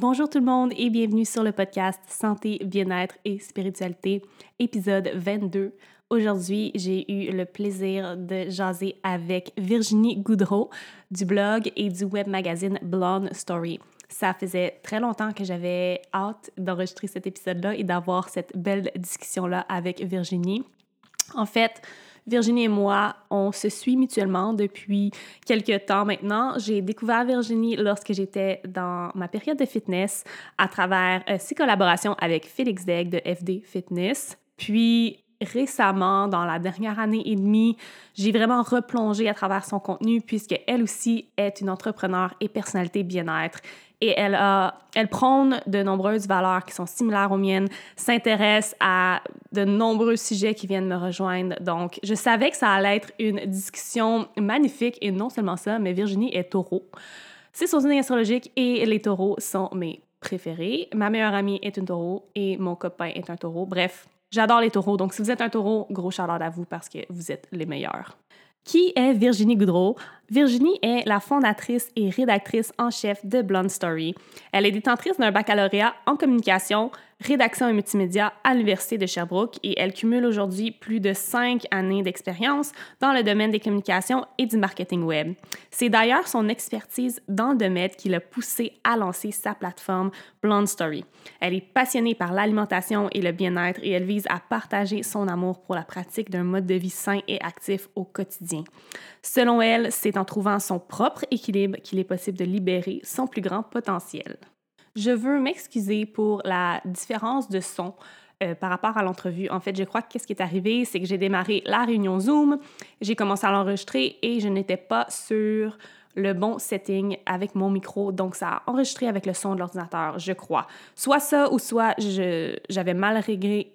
Bonjour tout le monde et bienvenue sur le podcast Santé, bien-être et spiritualité, épisode 22. Aujourd'hui, j'ai eu le plaisir de jaser avec Virginie Goudreau du blog et du web magazine Blonde Story. Ça faisait très longtemps que j'avais hâte d'enregistrer cet épisode-là et d'avoir cette belle discussion-là avec Virginie. En fait, Virginie et moi, on se suit mutuellement depuis quelques temps maintenant. J'ai découvert Virginie lorsque j'étais dans ma période de fitness à travers euh, ses collaborations avec Félix Degg de FD Fitness. Puis récemment, dans la dernière année et demie, j'ai vraiment replongé à travers son contenu puisque elle aussi est une entrepreneur et personnalité bien-être et elle, a, prône de nombreuses valeurs qui sont similaires aux miennes, s'intéresse à de nombreux sujets qui viennent me rejoindre. Donc, je savais que ça allait être une discussion magnifique et non seulement ça, mais Virginie est taureau. C'est son signe astrologique et les taureaux sont mes préférés. Ma meilleure amie est une taureau et mon copain est un taureau. Bref, j'adore les taureaux. Donc, si vous êtes un taureau, gros chaleur à vous parce que vous êtes les meilleurs. Qui est Virginie Goudreau? Virginie est la fondatrice et rédactrice en chef de Blonde Story. Elle est détentrice d'un baccalauréat en communication, rédaction et multimédia à l'Université de Sherbrooke et elle cumule aujourd'hui plus de cinq années d'expérience dans le domaine des communications et du marketing web. C'est d'ailleurs son expertise dans le domaine qui l'a poussée à lancer sa plateforme Blonde Story. Elle est passionnée par l'alimentation et le bien-être et elle vise à partager son amour pour la pratique d'un mode de vie sain et actif au quotidien. Selon elle, c'est en trouvant son propre équilibre qu'il est possible de libérer son plus grand potentiel. Je veux m'excuser pour la différence de son euh, par rapport à l'entrevue. En fait, je crois que qu'est-ce qui est arrivé, c'est que j'ai démarré la réunion Zoom, j'ai commencé à l'enregistrer et je n'étais pas sur le bon setting avec mon micro, donc ça a enregistré avec le son de l'ordinateur, je crois. Soit ça ou soit j'avais mal réglé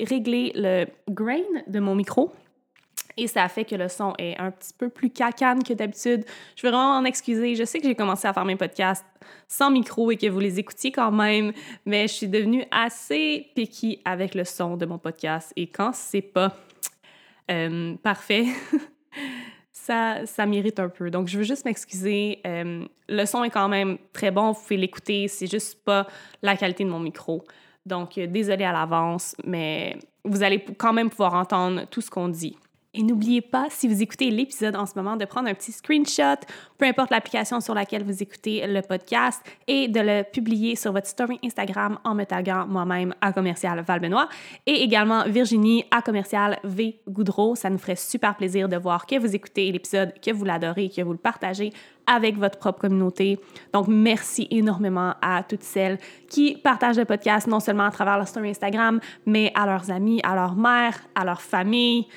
le grain de mon micro. Et ça fait que le son est un petit peu plus cacane que d'habitude. Je veux vraiment en excuser. Je sais que j'ai commencé à faire mes podcasts sans micro et que vous les écoutiez quand même, mais je suis devenue assez picky avec le son de mon podcast. Et quand c'est pas euh, parfait, ça, ça m'irrite un peu. Donc, je veux juste m'excuser. Euh, le son est quand même très bon. Vous pouvez l'écouter. C'est juste pas la qualité de mon micro. Donc, euh, désolé à l'avance, mais vous allez quand même pouvoir entendre tout ce qu'on dit. Et n'oubliez pas, si vous écoutez l'épisode en ce moment, de prendre un petit screenshot, peu importe l'application sur laquelle vous écoutez le podcast, et de le publier sur votre story Instagram en me taguant moi-même à commercial Valbenois et également Virginie à commercial V Goudreau. Ça nous ferait super plaisir de voir que vous écoutez l'épisode, que vous l'adorez, que vous le partagez avec votre propre communauté. Donc, merci énormément à toutes celles qui partagent le podcast, non seulement à travers leur story Instagram, mais à leurs amis, à leur mère, à leur famille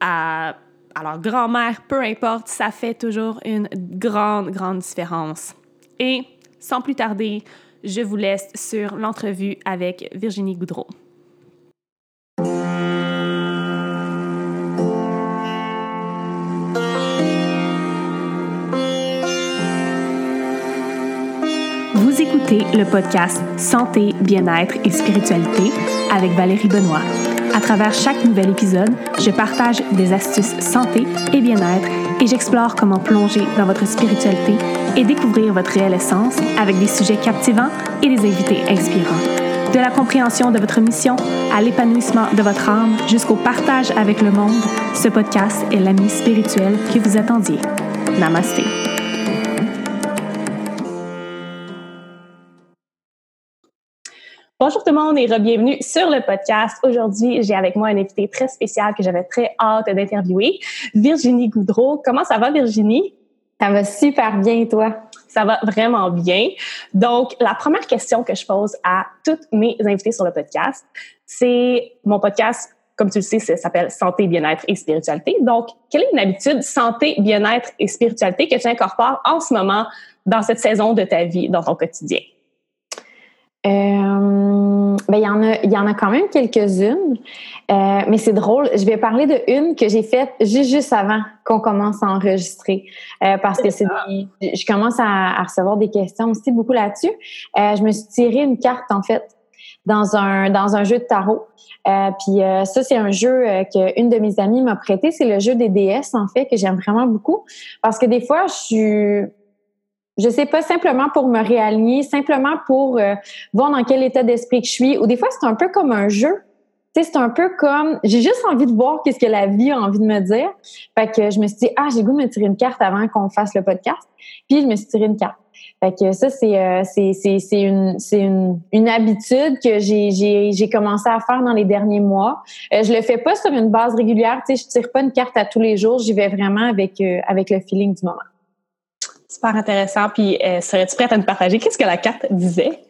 à, leur grand-mère, peu importe, ça fait toujours une grande, grande différence. Et sans plus tarder, je vous laisse sur l'entrevue avec Virginie Goudreau. Vous écoutez le podcast Santé, bien-être et spiritualité avec Valérie Benoît à travers chaque nouvel épisode, je partage des astuces santé et bien-être et j'explore comment plonger dans votre spiritualité et découvrir votre réelle essence avec des sujets captivants et des invités inspirants. De la compréhension de votre mission à l'épanouissement de votre âme jusqu'au partage avec le monde, ce podcast est l'ami spirituel que vous attendiez. Namasté. Bonjour tout le monde et bienvenue sur le podcast. Aujourd'hui, j'ai avec moi un invité très spécial que j'avais très hâte d'interviewer, Virginie Goudreau. Comment ça va, Virginie? Ça va super bien, toi? Ça va vraiment bien. Donc, la première question que je pose à toutes mes invités sur le podcast, c'est mon podcast, comme tu le sais, ça s'appelle Santé, bien-être et spiritualité. Donc, quelle est une habitude santé, bien-être et spiritualité que tu incorpores en ce moment dans cette saison de ta vie, dans ton quotidien? Euh, ben, il y en a, il y en a quand même quelques-unes, euh, mais c'est drôle. Je vais parler de une que j'ai faite juste juste avant qu'on commence à enregistrer, euh, parce que c'est, je commence à, recevoir des questions aussi beaucoup là-dessus. je me suis tiré une carte en fait dans un dans un jeu de tarot. puis ça, c'est un jeu que une de mes amies m'a prêté. C'est le jeu des déesses en fait que j'aime vraiment beaucoup, parce que des fois, je suis je sais pas, simplement pour me réaligner, simplement pour euh, voir dans quel état d'esprit que je suis. Ou des fois, c'est un peu comme un jeu. C'est un peu comme, j'ai juste envie de voir qu'est-ce que la vie a envie de me dire. Fait que je me suis dit, ah, j'ai goût de me tirer une carte avant qu'on fasse le podcast. Puis je me suis tiré une carte. Fait que ça, c'est euh, c'est c'est une c'est une, une habitude que j'ai j'ai j'ai commencé à faire dans les derniers mois. Euh, je le fais pas sur une base régulière. Tu sais, je tire pas une carte à tous les jours. J'y vais vraiment avec euh, avec le feeling du moment. Super intéressant. Puis, euh, serais-tu prête à nous partager qu'est-ce que la carte disait?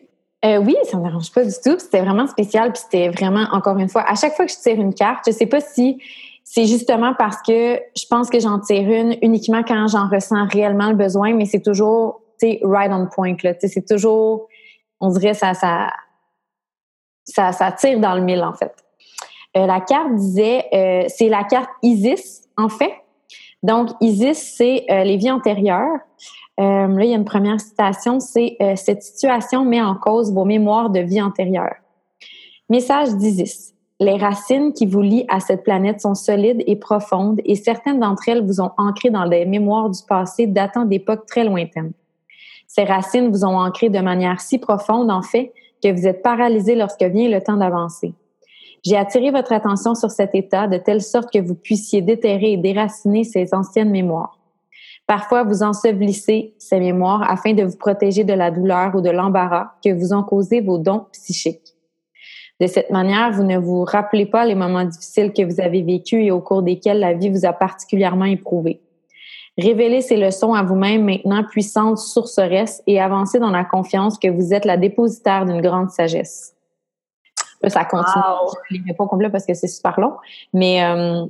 Euh, oui, ça me dérange pas du tout. C'était vraiment spécial. Puis c'était vraiment, encore une fois, à chaque fois que je tire une carte, je sais pas si c'est justement parce que je pense que j'en tire une uniquement quand j'en ressens réellement le besoin, mais c'est toujours, tu sais, right on point. C'est toujours, on dirait, ça, ça, ça, tire dans le mille, en fait. Euh, la carte disait, c'est la carte Isis, en fait. Donc, Isis, c'est euh, les vies antérieures. Euh, là, il y a une première citation, c'est euh, Cette situation met en cause vos mémoires de vie antérieure. Message d'Isis. Les racines qui vous lient à cette planète sont solides et profondes et certaines d'entre elles vous ont ancré dans des mémoires du passé datant d'époques très lointaines. Ces racines vous ont ancré de manière si profonde, en fait, que vous êtes paralysé lorsque vient le temps d'avancer. J'ai attiré votre attention sur cet état de telle sorte que vous puissiez déterrer et déraciner ces anciennes mémoires. Parfois, vous ensevelissez ces mémoires afin de vous protéger de la douleur ou de l'embarras que vous ont causé vos dons psychiques. De cette manière, vous ne vous rappelez pas les moments difficiles que vous avez vécus et au cours desquels la vie vous a particulièrement éprouvé. Révélez ces leçons à vous-même maintenant puissante sourceresse et avancez dans la confiance que vous êtes la dépositaire d'une grande sagesse. Là, ça continue. Je ne pas au complet parce que c'est super long. Mais euh,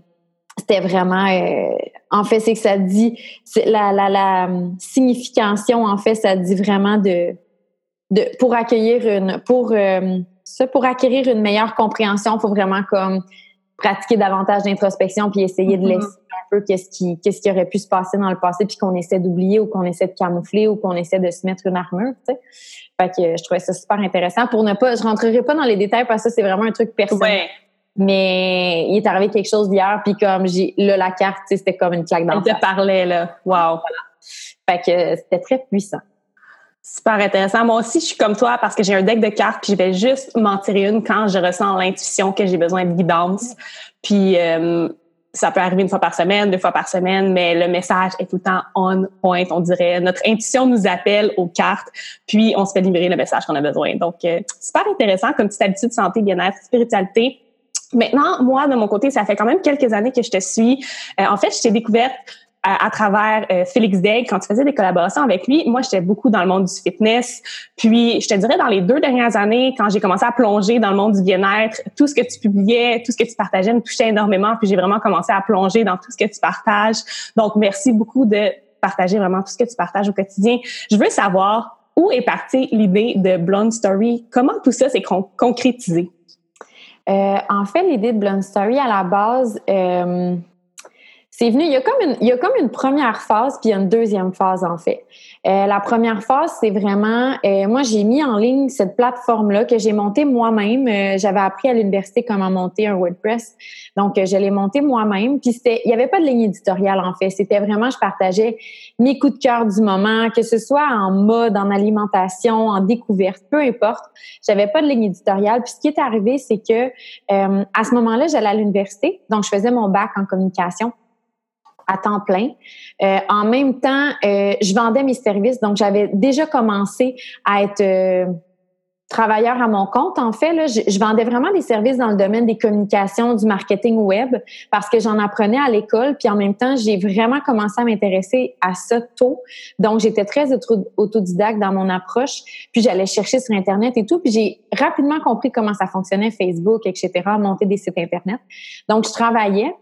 c'était vraiment... Euh, en fait, c'est que ça dit... La, la, la signification, en fait, ça dit vraiment de... de pour accueillir une... Pour, euh, ça, pour acquérir une meilleure compréhension, il faut vraiment comme pratiquer davantage d'introspection puis essayer de mm-hmm. laisser peu qu'est-ce qui qu'est-ce qui aurait pu se passer dans le passé puis qu'on essaie d'oublier ou qu'on essaie de camoufler ou qu'on essaie de se mettre une armure, tu sais. Fait que je trouvais ça super intéressant. Pour ne pas, je rentrerai pas dans les détails parce que c'est vraiment un truc personnel. Mais il est arrivé quelque chose hier, puis comme j'ai là la carte, c'était comme une claque dans le te parlait là, wow. Fait que c'était très puissant. Super intéressant. Moi aussi, je suis comme toi parce que j'ai un deck de cartes, puis je vais juste m'en tirer une quand je ressens l'intuition que j'ai besoin de guidance. Puis euh, ça peut arriver une fois par semaine, deux fois par semaine, mais le message est tout le temps on point, on dirait. Notre intuition nous appelle aux cartes, puis on se fait libérer le message qu'on a besoin. Donc, euh, super intéressant comme petite habitude santé, bien-être, spiritualité. Maintenant, moi, de mon côté, ça fait quand même quelques années que je te suis. Euh, en fait, je t'ai découverte à, travers euh, Félix Degg, quand tu faisais des collaborations avec lui, moi, j'étais beaucoup dans le monde du fitness. Puis, je te dirais, dans les deux dernières années, quand j'ai commencé à plonger dans le monde du bien-être, tout ce que tu publiais, tout ce que tu partageais me touchait énormément. Puis, j'ai vraiment commencé à plonger dans tout ce que tu partages. Donc, merci beaucoup de partager vraiment tout ce que tu partages au quotidien. Je veux savoir où est partie l'idée de Blonde Story? Comment tout ça s'est concrétisé? Euh, en fait, l'idée de Blonde Story, à la base, euh, c'est venu, il y, a comme une, il y a comme une première phase, puis il y a une deuxième phase, en fait. Euh, la première phase, c'est vraiment, euh, moi, j'ai mis en ligne cette plateforme-là que j'ai montée moi-même. Euh, j'avais appris à l'université comment monter un WordPress. Donc, euh, je l'ai monté moi-même. Puis, c'était, il n'y avait pas de ligne éditoriale, en fait. C'était vraiment, je partageais mes coups de cœur du moment, que ce soit en mode, en alimentation, en découverte, peu importe. J'avais pas de ligne éditoriale. Puis, ce qui est arrivé, c'est que à ce moment-là, j'allais à l'université. Donc, je faisais mon bac en communication à temps plein. Euh, en même temps, euh, je vendais mes services, donc j'avais déjà commencé à être euh, travailleur à mon compte. En fait, là, je, je, vendais vraiment des services dans le domaine des communications, du marketing web, parce que j'en apprenais à l'école. Puis en même temps, j'ai vraiment commencé à m'intéresser à ça tôt. Donc, j'étais très autodidacte dans mon approche. Puis j'allais chercher sur Internet et tout. Puis j'ai rapidement compris comment ça fonctionnait, Facebook, etc., monter des sites Internet. Donc, je travaillais.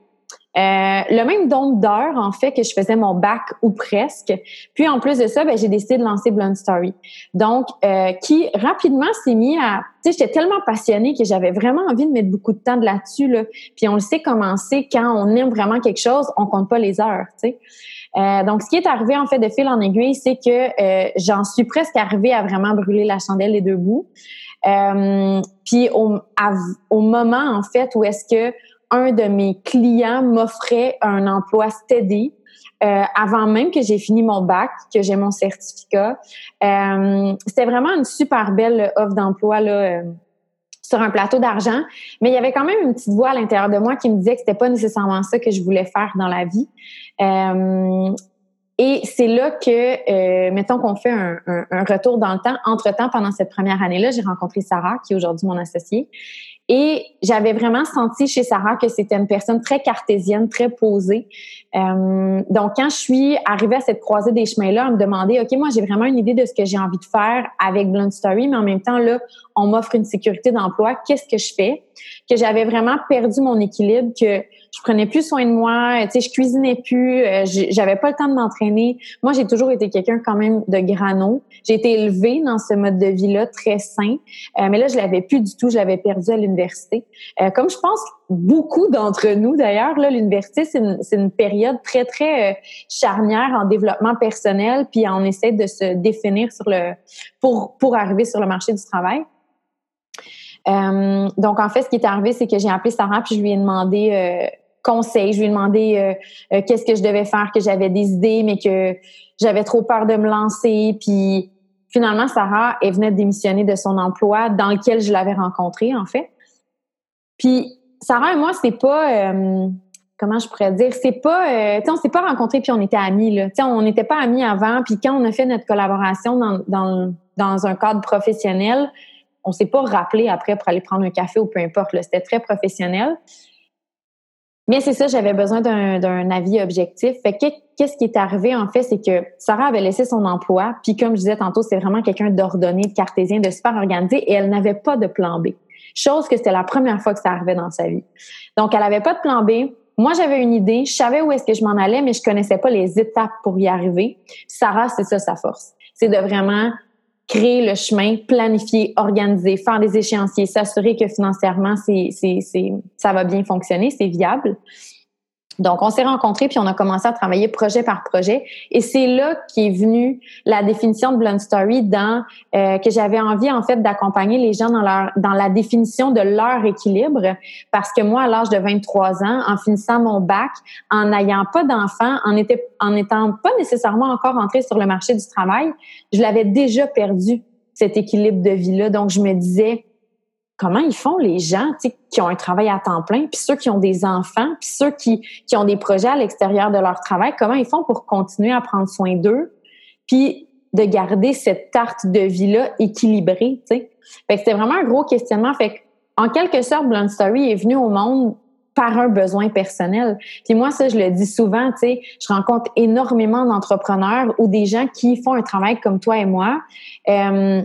Euh, le même nombre d'heures, en fait, que je faisais mon bac ou presque. Puis en plus de ça, ben, j'ai décidé de lancer Blonde Story. Donc, euh, qui rapidement s'est mis à... Tu sais, j'étais tellement passionnée que j'avais vraiment envie de mettre beaucoup de temps de là-dessus. Là. Puis on le sait comment c'est, quand on aime vraiment quelque chose, on compte pas les heures, tu sais. Euh, donc, ce qui est arrivé en fait de fil en aiguille, c'est que j'en suis presque arrivée à vraiment brûler la chandelle les deux bouts. puis au, au moment en fait où est-ce que un de mes clients m'offrait un emploi steady. euh, avant même que j'ai fini mon bac, que j'ai mon certificat. Euh, c'était vraiment une super belle offre d'emploi là. Euh, sur un plateau d'argent, mais il y avait quand même une petite voix à l'intérieur de moi qui me disait que c'était pas nécessairement ça que je voulais faire dans la vie. Et c'est là que, mettons qu'on fait un, un, retour dans le temps. Entre-temps, pendant cette première année-là, j'ai rencontré Sarah, qui est aujourd'hui mon associée. Et j'avais vraiment senti chez Sarah que c'était une personne très cartésienne, très posée. Euh, donc, quand je suis arrivée à cette croisée des chemins-là, on me demandait, OK, moi, j'ai vraiment une idée de ce que j'ai envie de faire avec Blunt Story, mais en même temps, là, on m'offre une sécurité d'emploi. Qu'est-ce que je fais? Que j'avais vraiment perdu mon équilibre, que je prenais plus soin de moi, tu sais, je cuisinais plus, euh, j'avais pas le temps de m'entraîner. Moi, j'ai toujours été quelqu'un quand même de grano. J'ai été élevée dans ce mode de vie-là très sain, euh, mais là, je l'avais plus du tout, je l'avais perdu à l'université. Euh, comme je pense beaucoup d'entre nous d'ailleurs, là, l'université, c'est une, une, période très, très charnière en développement personnel, puis on essaie de se définir sur le pour, pour arriver sur le marché du travail. Euh, donc, en fait, ce qui est arrivé, c'est que j'ai appelé Sarah puis je lui ai demandé euh, Je lui ai demandé euh, euh, qu'est-ce que je devais faire, que j'avais des idées, mais que j'avais trop peur de me lancer. Puis finalement, Sarah, elle venait de démissionner de son emploi dans lequel je l'avais rencontré, en fait. Puis Sarah et moi, c'est pas comment je pourrais dire, c'est pas, euh, tu sais, on s'est pas rencontrés puis on était amis là. Tu on n'était pas amis avant. Puis quand on a fait notre collaboration dans, dans, dans un cadre professionnel, on s'est pas rappelé après pour aller prendre un café ou peu importe. C'était très professionnel. Mais c'est ça, j'avais besoin d'un avis objectif. Fait qu'est-ce qui est arrivé en fait, c'est que Sarah avait laissé son emploi, puis comme je disais tantôt, c'est vraiment quelqu'un d'ordonné, de cartésien, de super organisé, et elle n'avait pas de plan B. Chose que c'était la première fois que ça arrivait dans sa vie. Donc, elle avait pas de plan B. Moi, j'avais une idée, je savais où est-ce que je m'en allais, mais je connaissais pas les étapes pour y arriver. Sarah, c'est ça sa force. C'est de vraiment créer le chemin, planifier, organiser, faire des échéanciers, s'assurer que financièrement, c'est, ça va bien fonctionner, c'est viable. Donc, on s'est rencontrés puis on a commencé à travailler projet par projet. Et c'est là qu'est venue la définition de Blunt Story dans euh, que j'avais envie en fait d'accompagner les gens dans leur dans la définition de leur équilibre. Parce que moi, à l'âge de 23 ans, en finissant mon bac, en n'ayant pas d'enfants, en était en étant pas nécessairement encore entrée sur le marché du travail, je l'avais déjà perdu cet équilibre de vie là. Donc, je me disais comment ils font les gens qui ont un travail à temps plein, puis ceux qui ont des enfants, puis ceux qui, qui ont des projets à l'extérieur de leur travail, comment ils font pour continuer à prendre soin d'eux, puis de garder cette tarte de vie-là équilibrée, tu sais? Fait que c'était vraiment un gros questionnement. Fait que, en quelque sorte, Blunt Story est venu au monde par un besoin personnel. Puis moi, ça, je le dis souvent, tu sais, je rencontre énormément d'entrepreneurs ou des gens qui font un travail comme toi et moi. Euh,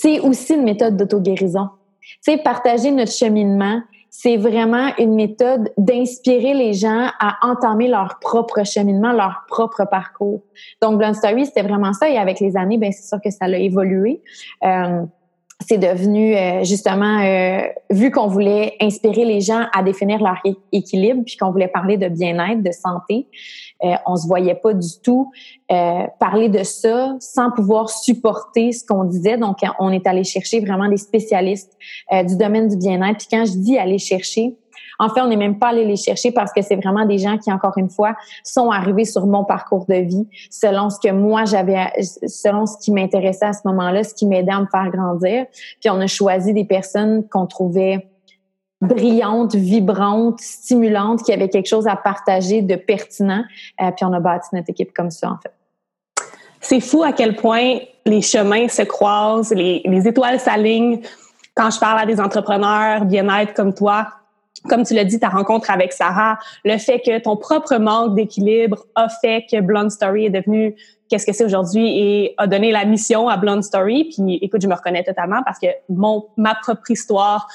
c'est aussi une méthode d'auto-guérison. Tu sais, partager notre cheminement, c'est vraiment une méthode d'inspirer les gens à entamer leur propre cheminement, leur propre parcours. Donc, Blunt Story, c'était vraiment ça. Et avec les années, ben c'est sûr que ça a évolué. Euh, c'est devenu euh, justement, euh, vu qu'on voulait inspirer les gens à définir leur équilibre, puis qu'on voulait parler de bien-être, de santé, euh, on se voyait pas du tout euh, parler de ça sans pouvoir supporter ce qu'on disait. Donc, on est allé chercher vraiment des spécialistes du domaine du bien-être. Puis quand je dis aller chercher, en fait, on n'est même pas allé les chercher parce que c'est vraiment des gens qui, encore une fois, sont arrivés sur mon parcours de vie selon ce que moi j'avais, selon ce qui m'intéressait à ce moment-là, ce qui m'aidait à me faire grandir. Puis on a choisi des personnes qu'on trouvait brillantes, vibrantes, stimulantes, qui avaient quelque chose à partager de pertinent. Euh, puis on a bâti notre équipe comme ça, en fait. C'est fou à quel point les chemins se croisent, les, les étoiles s'alignent. Quand je parle à des entrepreneurs bien-être comme toi, comme tu l'as dit, ta rencontre avec Sarah, le fait que ton propre manque d'équilibre a fait que Blonde Story est devenu qu'est-ce que c'est aujourd'hui et a donné la mission à Blonde Story. Puis écoute, je me reconnais totalement parce que mon ma propre histoire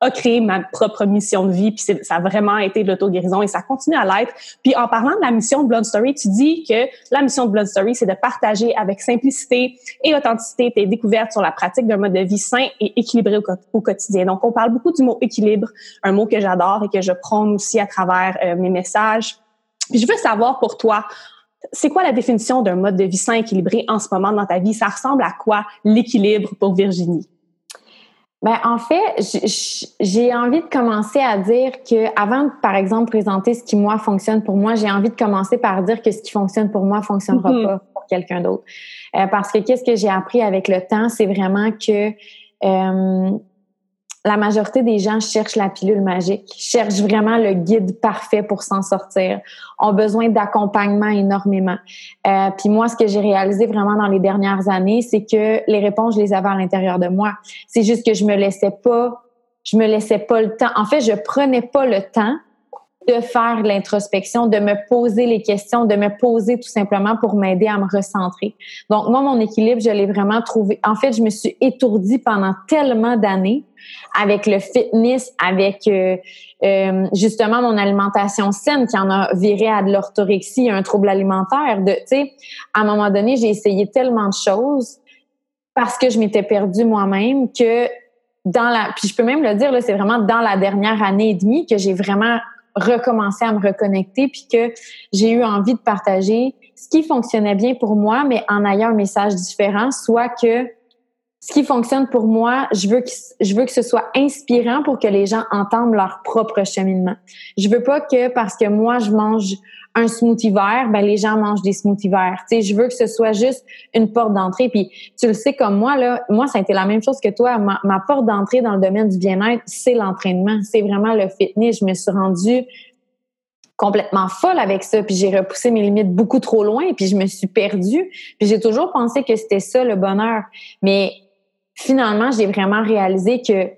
a créé ma propre mission de vie, puis ça a vraiment été de l'auto-guérison et ça continue à l'être. Puis en parlant de la mission de Blood Story, tu dis que la mission de Blood Story, c'est de partager avec simplicité et authenticité tes découvertes sur la pratique d'un mode de vie sain et équilibré au, quotidien. Donc, on parle beaucoup du mot équilibre, un mot que j'adore et que je prône aussi à travers euh, mes messages. Puis je veux savoir pour toi, c'est quoi la définition d'un mode de vie sain équilibré en ce moment dans ta vie? Ça ressemble à quoi l'équilibre pour Virginie? Ben, en fait, j'ai envie de commencer à dire que avant de, par exemple, présenter ce qui, moi, fonctionne pour moi, j'ai envie de commencer par dire que ce qui fonctionne pour moi fonctionnera mm-hmm. pas pour quelqu'un d'autre. Euh, parce que qu'est-ce que j'ai appris avec le temps, c'est vraiment que euh, la majorité des gens cherchent la pilule magique, cherchent vraiment le guide parfait pour s'en sortir, ont besoin d'accompagnement énormément. Euh, puis moi, ce que j'ai réalisé vraiment dans les dernières années, c'est que les réponses, je les avais à l'intérieur de moi. C'est juste que je me laissais pas, je me laissais pas le temps. En fait, je prenais pas le temps de faire l'introspection, de me poser les questions, de me poser tout simplement pour m'aider à me recentrer. Donc moi, mon équilibre, je l'ai vraiment trouvé. En fait, je me suis étourdie pendant tellement d'années avec le fitness, avec euh, euh, justement mon alimentation saine qui en a viré à de l'orthorexie, un trouble alimentaire. Tu sais, à un moment donné, j'ai essayé tellement de choses parce que je m'étais perdue moi-même que dans la, puis je peux même le dire c'est vraiment dans la dernière année et demie que j'ai vraiment recommencer à me reconnecter, puis que j'ai eu envie de partager ce qui fonctionnait bien pour moi, mais en ayant un message différent, soit que ce qui fonctionne pour moi, je veux que je veux que ce soit inspirant pour que les gens entendent leur propre cheminement. Je veux pas que parce que moi je mange un smoothie vert, ben les gens mangent des smoothies verts. Tu sais, je veux que ce soit juste une porte d'entrée. Puis tu le sais comme moi là, moi ça a été la même chose que toi. Ma, porte d'entrée dans le domaine du bien-être, c'est l'entraînement, c'est vraiment le fitness. Je me suis rendue complètement folle avec ça, puis j'ai repoussé mes limites beaucoup trop loin, puis je me suis perdue. Puis j'ai toujours pensé que c'était ça le bonheur, mais finalement j'ai vraiment réalisé que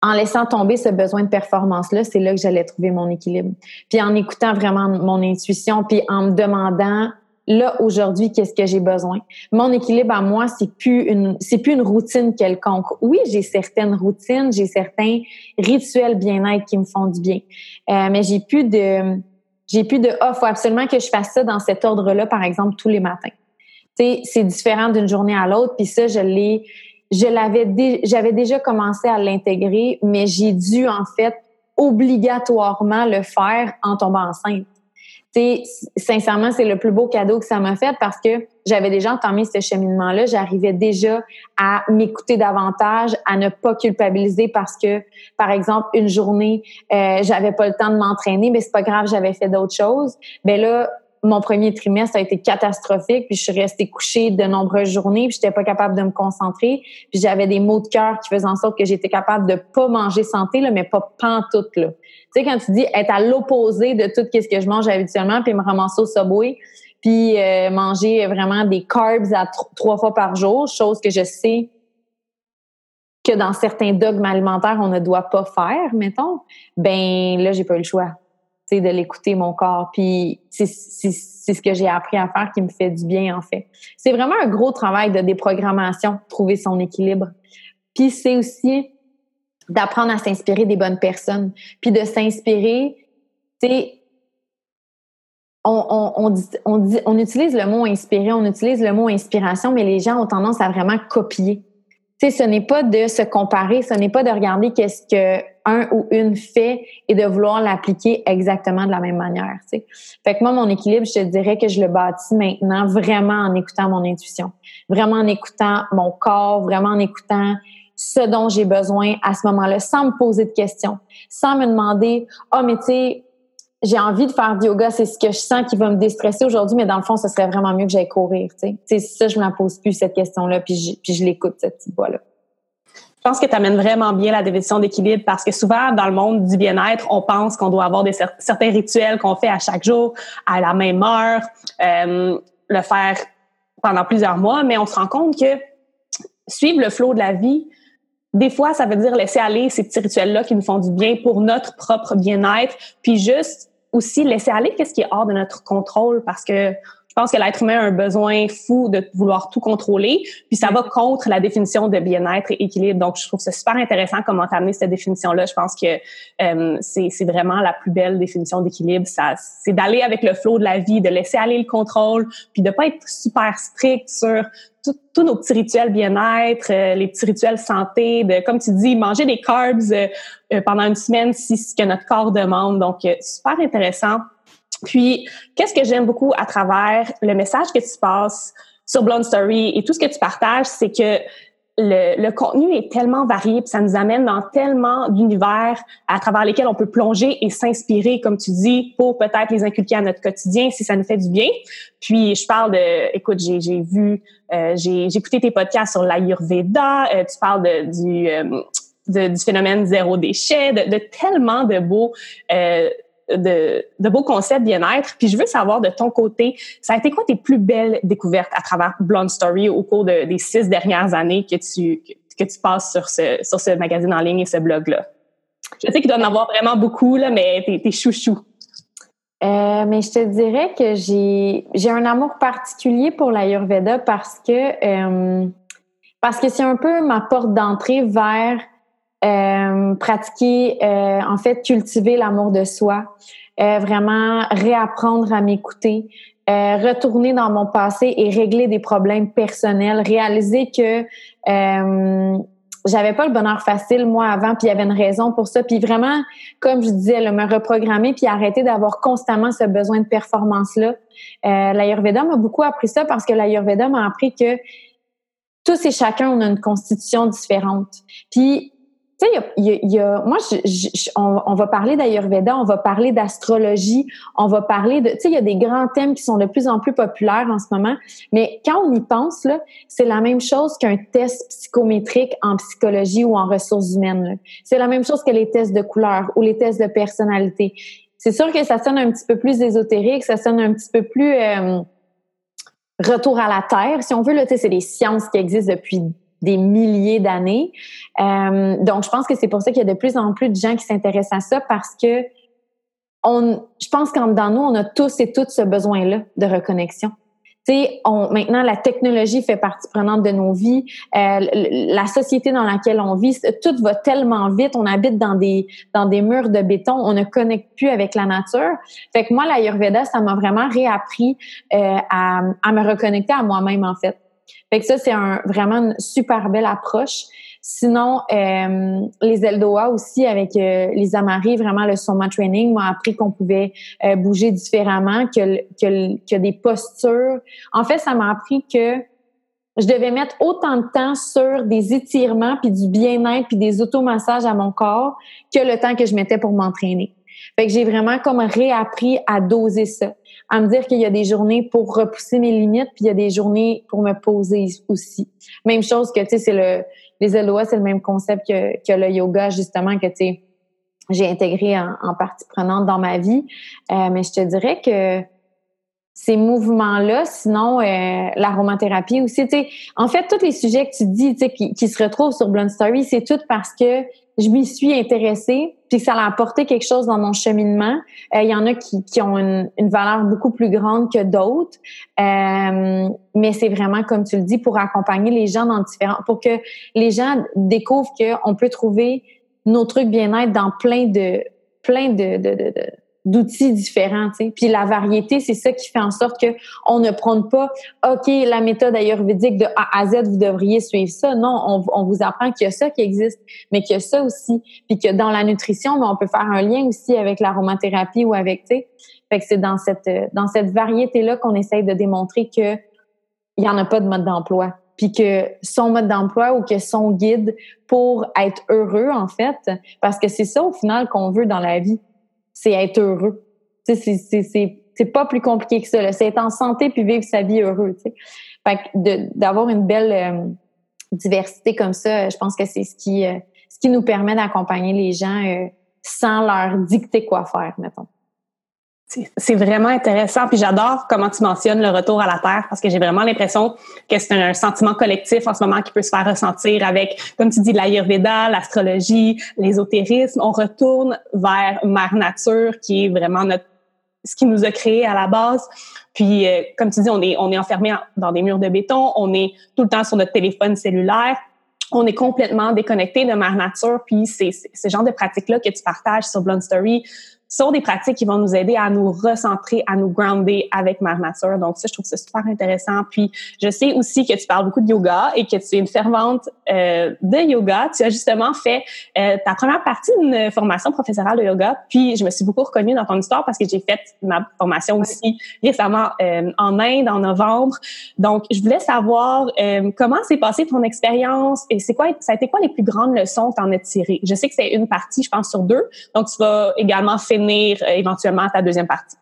en laissant tomber ce besoin de performance-là, c'est là que j'allais trouver mon équilibre. Puis en écoutant vraiment mon intuition, puis en me demandant là aujourd'hui qu'est-ce que j'ai besoin? Mon équilibre à moi, c'est plus une c'est plus une routine quelconque. Oui, j'ai certaines routines, j'ai certains rituels bien-être qui me font du bien, euh, mais j'ai plus de j'ai plus de ah faut absolument que je fasse ça dans cet ordre-là, par exemple tous les matins. C'est différent d'une journée à l'autre, puis ça je l'ai je l'avais j'avais déjà commencé à l'intégrer, mais j'ai dû en fait obligatoirement le faire en tombant enceinte. sais, sincèrement, c'est le plus beau cadeau que ça m'a fait parce que j'avais déjà entamé ce cheminement-là. J'arrivais déjà à m'écouter davantage, à ne pas culpabiliser parce que, par exemple, une journée, euh, j'avais pas le temps de m'entraîner, mais c'est pas grave, j'avais fait d'autres choses. Ben là, mon premier trimestre a été catastrophique, puis je suis restée couchée de nombreuses journées, puis j'étais pas capable de me concentrer, puis j'avais des maux de cœur qui faisaient en sorte que j'étais capable de pas manger santé là, mais pas pantoute là. Tu sais quand tu dis être à l'opposé de tout ce que je mange habituellement, puis me ramasser au subway, puis euh, manger vraiment des carbs à trois fois par jour, chose que je sais que dans certains dogmes alimentaires on ne doit pas faire, mettons. Ben là j'ai pas eu le choix de l'écouter mon corps. Puis c'est ce que j'ai appris à faire qui me fait du bien en fait. C'est vraiment un gros travail de déprogrammation, trouver son équilibre. Puis c'est aussi d'apprendre à s'inspirer des bonnes personnes, puis de s'inspirer, tu sais, on, on, on, on utilise le mot inspirer, on utilise le mot inspiration, mais les gens ont tendance à vraiment copier. Tu sais, ce n'est pas de se comparer, ce n'est pas de regarder qu'est-ce que un ou une fait et de vouloir l'appliquer exactement de la même manière. Tu sais. Fait que moi, mon équilibre, je te dirais que je le bâtis maintenant vraiment en écoutant mon intuition, vraiment en écoutant mon corps, vraiment en écoutant ce dont j'ai besoin à ce moment-là, sans me poser de questions, sans me demander, oh, mais tu sais, j'ai envie de faire du yoga, c'est ce que je sens qui va me déstresser aujourd'hui, mais dans le fond, ce serait vraiment mieux que j'aille courir, tu sais. ça, je me la pose plus, cette question-là, puis je, puis je l'écoute, cette petite voix-là. Je pense que tu amènes vraiment bien la définition d'équilibre parce que souvent, dans le monde du bien-être, on pense qu'on doit avoir des certains rituels qu'on fait à chaque jour, à la même heure, euh, le faire pendant plusieurs mois, mais on se rend compte que suivre le flot de la vie, des fois, ça veut dire laisser aller ces petits rituels-là qui nous font du bien pour notre propre bien-être, puis juste aussi laisser aller qu'est-ce qui est hors de notre contrôle parce que je pense que l'être humain a un besoin fou de vouloir tout contrôler, puis ça va contre la définition de bien-être et équilibre. Donc, je trouve ça super intéressant comment tu amené cette définition-là. Je pense que euh, c'est vraiment la plus belle définition d'équilibre. C'est d'aller avec le flot de la vie, de laisser aller le contrôle, puis de pas être super strict sur tous nos petits rituels bien-être, euh, les petits rituels santé, de comme tu dis, manger des carbs euh, pendant une semaine si ce que notre corps demande. Donc, super intéressant. Puis, qu'est-ce que j'aime beaucoup à travers le message que tu passes sur Blonde Story et tout ce que tu partages, c'est que le, contenu est tellement varié, puis ça nous amène dans tellement d'univers à travers lesquels on peut plonger et s'inspirer, comme tu dis, pour peut-être les inculquer à notre quotidien si ça nous fait du bien. Puis je parle de, écoute, j'ai, vu, euh, j'ai, j'ai écouté tes podcasts sur l'Ayurveda, euh, tu parles de, du, euh, du phénomène zéro déchet, de, de tellement de beaux euh, de, beaux concepts bien-être. Puis je veux savoir de ton côté, ça a été quoi tes plus belles découvertes à travers Blonde Story au cours des six dernières années que tu, que tu passes sur ce, sur ce magazine en ligne et ce blog-là? Je sais qu'il doit en avoir vraiment beaucoup, là, mais t'es, t'es chouchou. Euh, mais je te dirais que j'ai, j'ai un amour particulier pour l'Ayurveda parce que, euh, parce que c'est un peu ma porte d'entrée vers euh, pratiquer, euh, en fait, cultiver l'amour de soi, euh, vraiment réapprendre à m'écouter, euh, retourner dans mon passé et régler des problèmes personnels, réaliser que euh, j'avais pas le bonheur facile moi avant, puis il y avait une raison pour ça, puis vraiment, comme je disais, là, me reprogrammer puis arrêter d'avoir constamment ce besoin de performance là. Euh, L'Ayurveda m'a beaucoup appris ça parce que l'Ayurveda m'a appris que tous et chacun on a une constitution différente. Puis tu sais, il y, a, moi, je, on, va parler d'Ayurveda, on va parler d'astrologie, on va parler de, tu sais, il y a des grands thèmes qui sont de plus en plus populaires en ce moment, mais quand on y pense, c'est la même chose qu'un test psychométrique en psychologie ou en ressources humaines. C'est la même chose que les tests de couleur ou les tests de personnalité. C'est sûr que ça sonne un petit peu plus ésotérique, ça sonne un petit peu plus euh, retour à la terre, si on veut. Là, c'est des sciences qui existent depuis des milliers d'années. Euh, donc, je pense que c'est pour ça qu'il y a de plus en plus de gens qui s'intéressent à ça parce que on, je pense qu'en dans nous, on a tous et toutes ce besoin-là de reconnexion. On, maintenant, la technologie fait partie prenante de nos vies. Euh, la société dans laquelle on vit, tout va tellement vite. On habite dans des dans des murs de béton. On ne connecte plus avec la nature. Fait que moi, l'Ayurveda, ça m'a vraiment réappris euh, à, à me reconnecter à moi-même, en fait. Fait que ça, c'est un, vraiment une super belle approche. Sinon, euh, les Eldoa aussi avec euh, les Amaris, vraiment le Soma Training m'a appris qu'on pouvait euh, bouger différemment, que, que, que des postures. En fait, ça m'a appris que je devais mettre autant de temps sur des étirements puis du bien-être puis des automassages à mon corps que le temps que je mettais pour m'entraîner. Fait que j'ai vraiment comme réappris à doser ça à me dire qu'il y a des journées pour repousser mes limites, puis il y a des journées pour me poser aussi. Même chose que, tu sais, c'est le, les LOA, c'est le même concept que, que le yoga, justement, que, tu sais, j'ai intégré en, partie prenante dans ma vie. Euh, mais je te dirais que ces mouvements-là, sinon euh, l'aromathérapie aussi, tu sais, en fait, tous les sujets que tu dis, qui, qui se retrouvent sur Blonde Story, c'est tout parce que je m'y suis intéressée, puis ça a apporté quelque chose dans mon cheminement. Euh, il y en a qui, qui ont une, une, valeur beaucoup plus grande que d'autres, euh, mais c'est vraiment, comme tu le dis, pour accompagner les gens dans différents... pour que les gens découvrent qu'on peut trouver nos trucs bien-être dans plein de plein de, de, de, de d'outils différents, tu sais. Puis la variété, c'est ça qui fait en sorte que on ne prenne pas, OK, la méthode ayurvédique de A à Z, vous devriez suivre ça. Non, on, on vous apprend qu'il y a ça qui existe, mais qu'il y a ça aussi. Puis que dans la nutrition, mais on peut faire un lien aussi avec l'aromathérapie ou avec, tu. Fait que c'est dans cette, dans cette variété-là qu'on essaye de démontrer que il y en a pas de mode d'emploi puis que son mode d'emploi ou que son guide pour être heureux en fait parce que c'est ça au final qu'on veut dans la vie c'est être heureux. C'est pas plus compliqué que ça. C'est être en santé puis vivre sa vie heureux. Que d'avoir une belle euh, diversité comme ça, je pense que c'est ce qui, euh, ce qui nous permet d'accompagner les gens euh, sans leur dicter quoi faire, mettons. C'est vraiment intéressant. Puis j'adore comment tu mentionnes le retour à la terre parce que j'ai vraiment l'impression que c'est un, sentiment collectif en ce moment qui peut se faire ressentir avec, comme tu dis, l'Ayurveda, l'astrologie, l'ésotérisme. On retourne vers Mère Nature qui est vraiment notre ce qui nous a créé à la base. Puis, euh, comme tu dis, on est, on est enfermé dans des murs de béton, on est tout le temps sur notre téléphone cellulaire, on est complètement déconnecté de Mère Nature. Puis, c'est ce genre de pratique-là que tu partages sur Blonde Story sont des pratiques qui vont nous aider à nous recentrer, à nous grounder avec Mère Nature. Donc ça, je trouve ça super intéressant. Puis je sais aussi que tu parles beaucoup de yoga et que tu es une fervente euh, de yoga. Tu as justement fait euh, ta première partie d'une formation professionnelle de yoga. Puis je me suis beaucoup reconnue dans ton histoire parce que j'ai fait ma formation aussi récemment euh, en Inde en novembre. Donc je voulais savoir euh, comment s'est passée ton expérience et c'est quoi, ça a été quoi les plus grandes leçons que tu en as tirées? Je sais que c'est une partie, je pense sur deux. Donc tu vas également faire euh, éventuellement ta deuxième partie.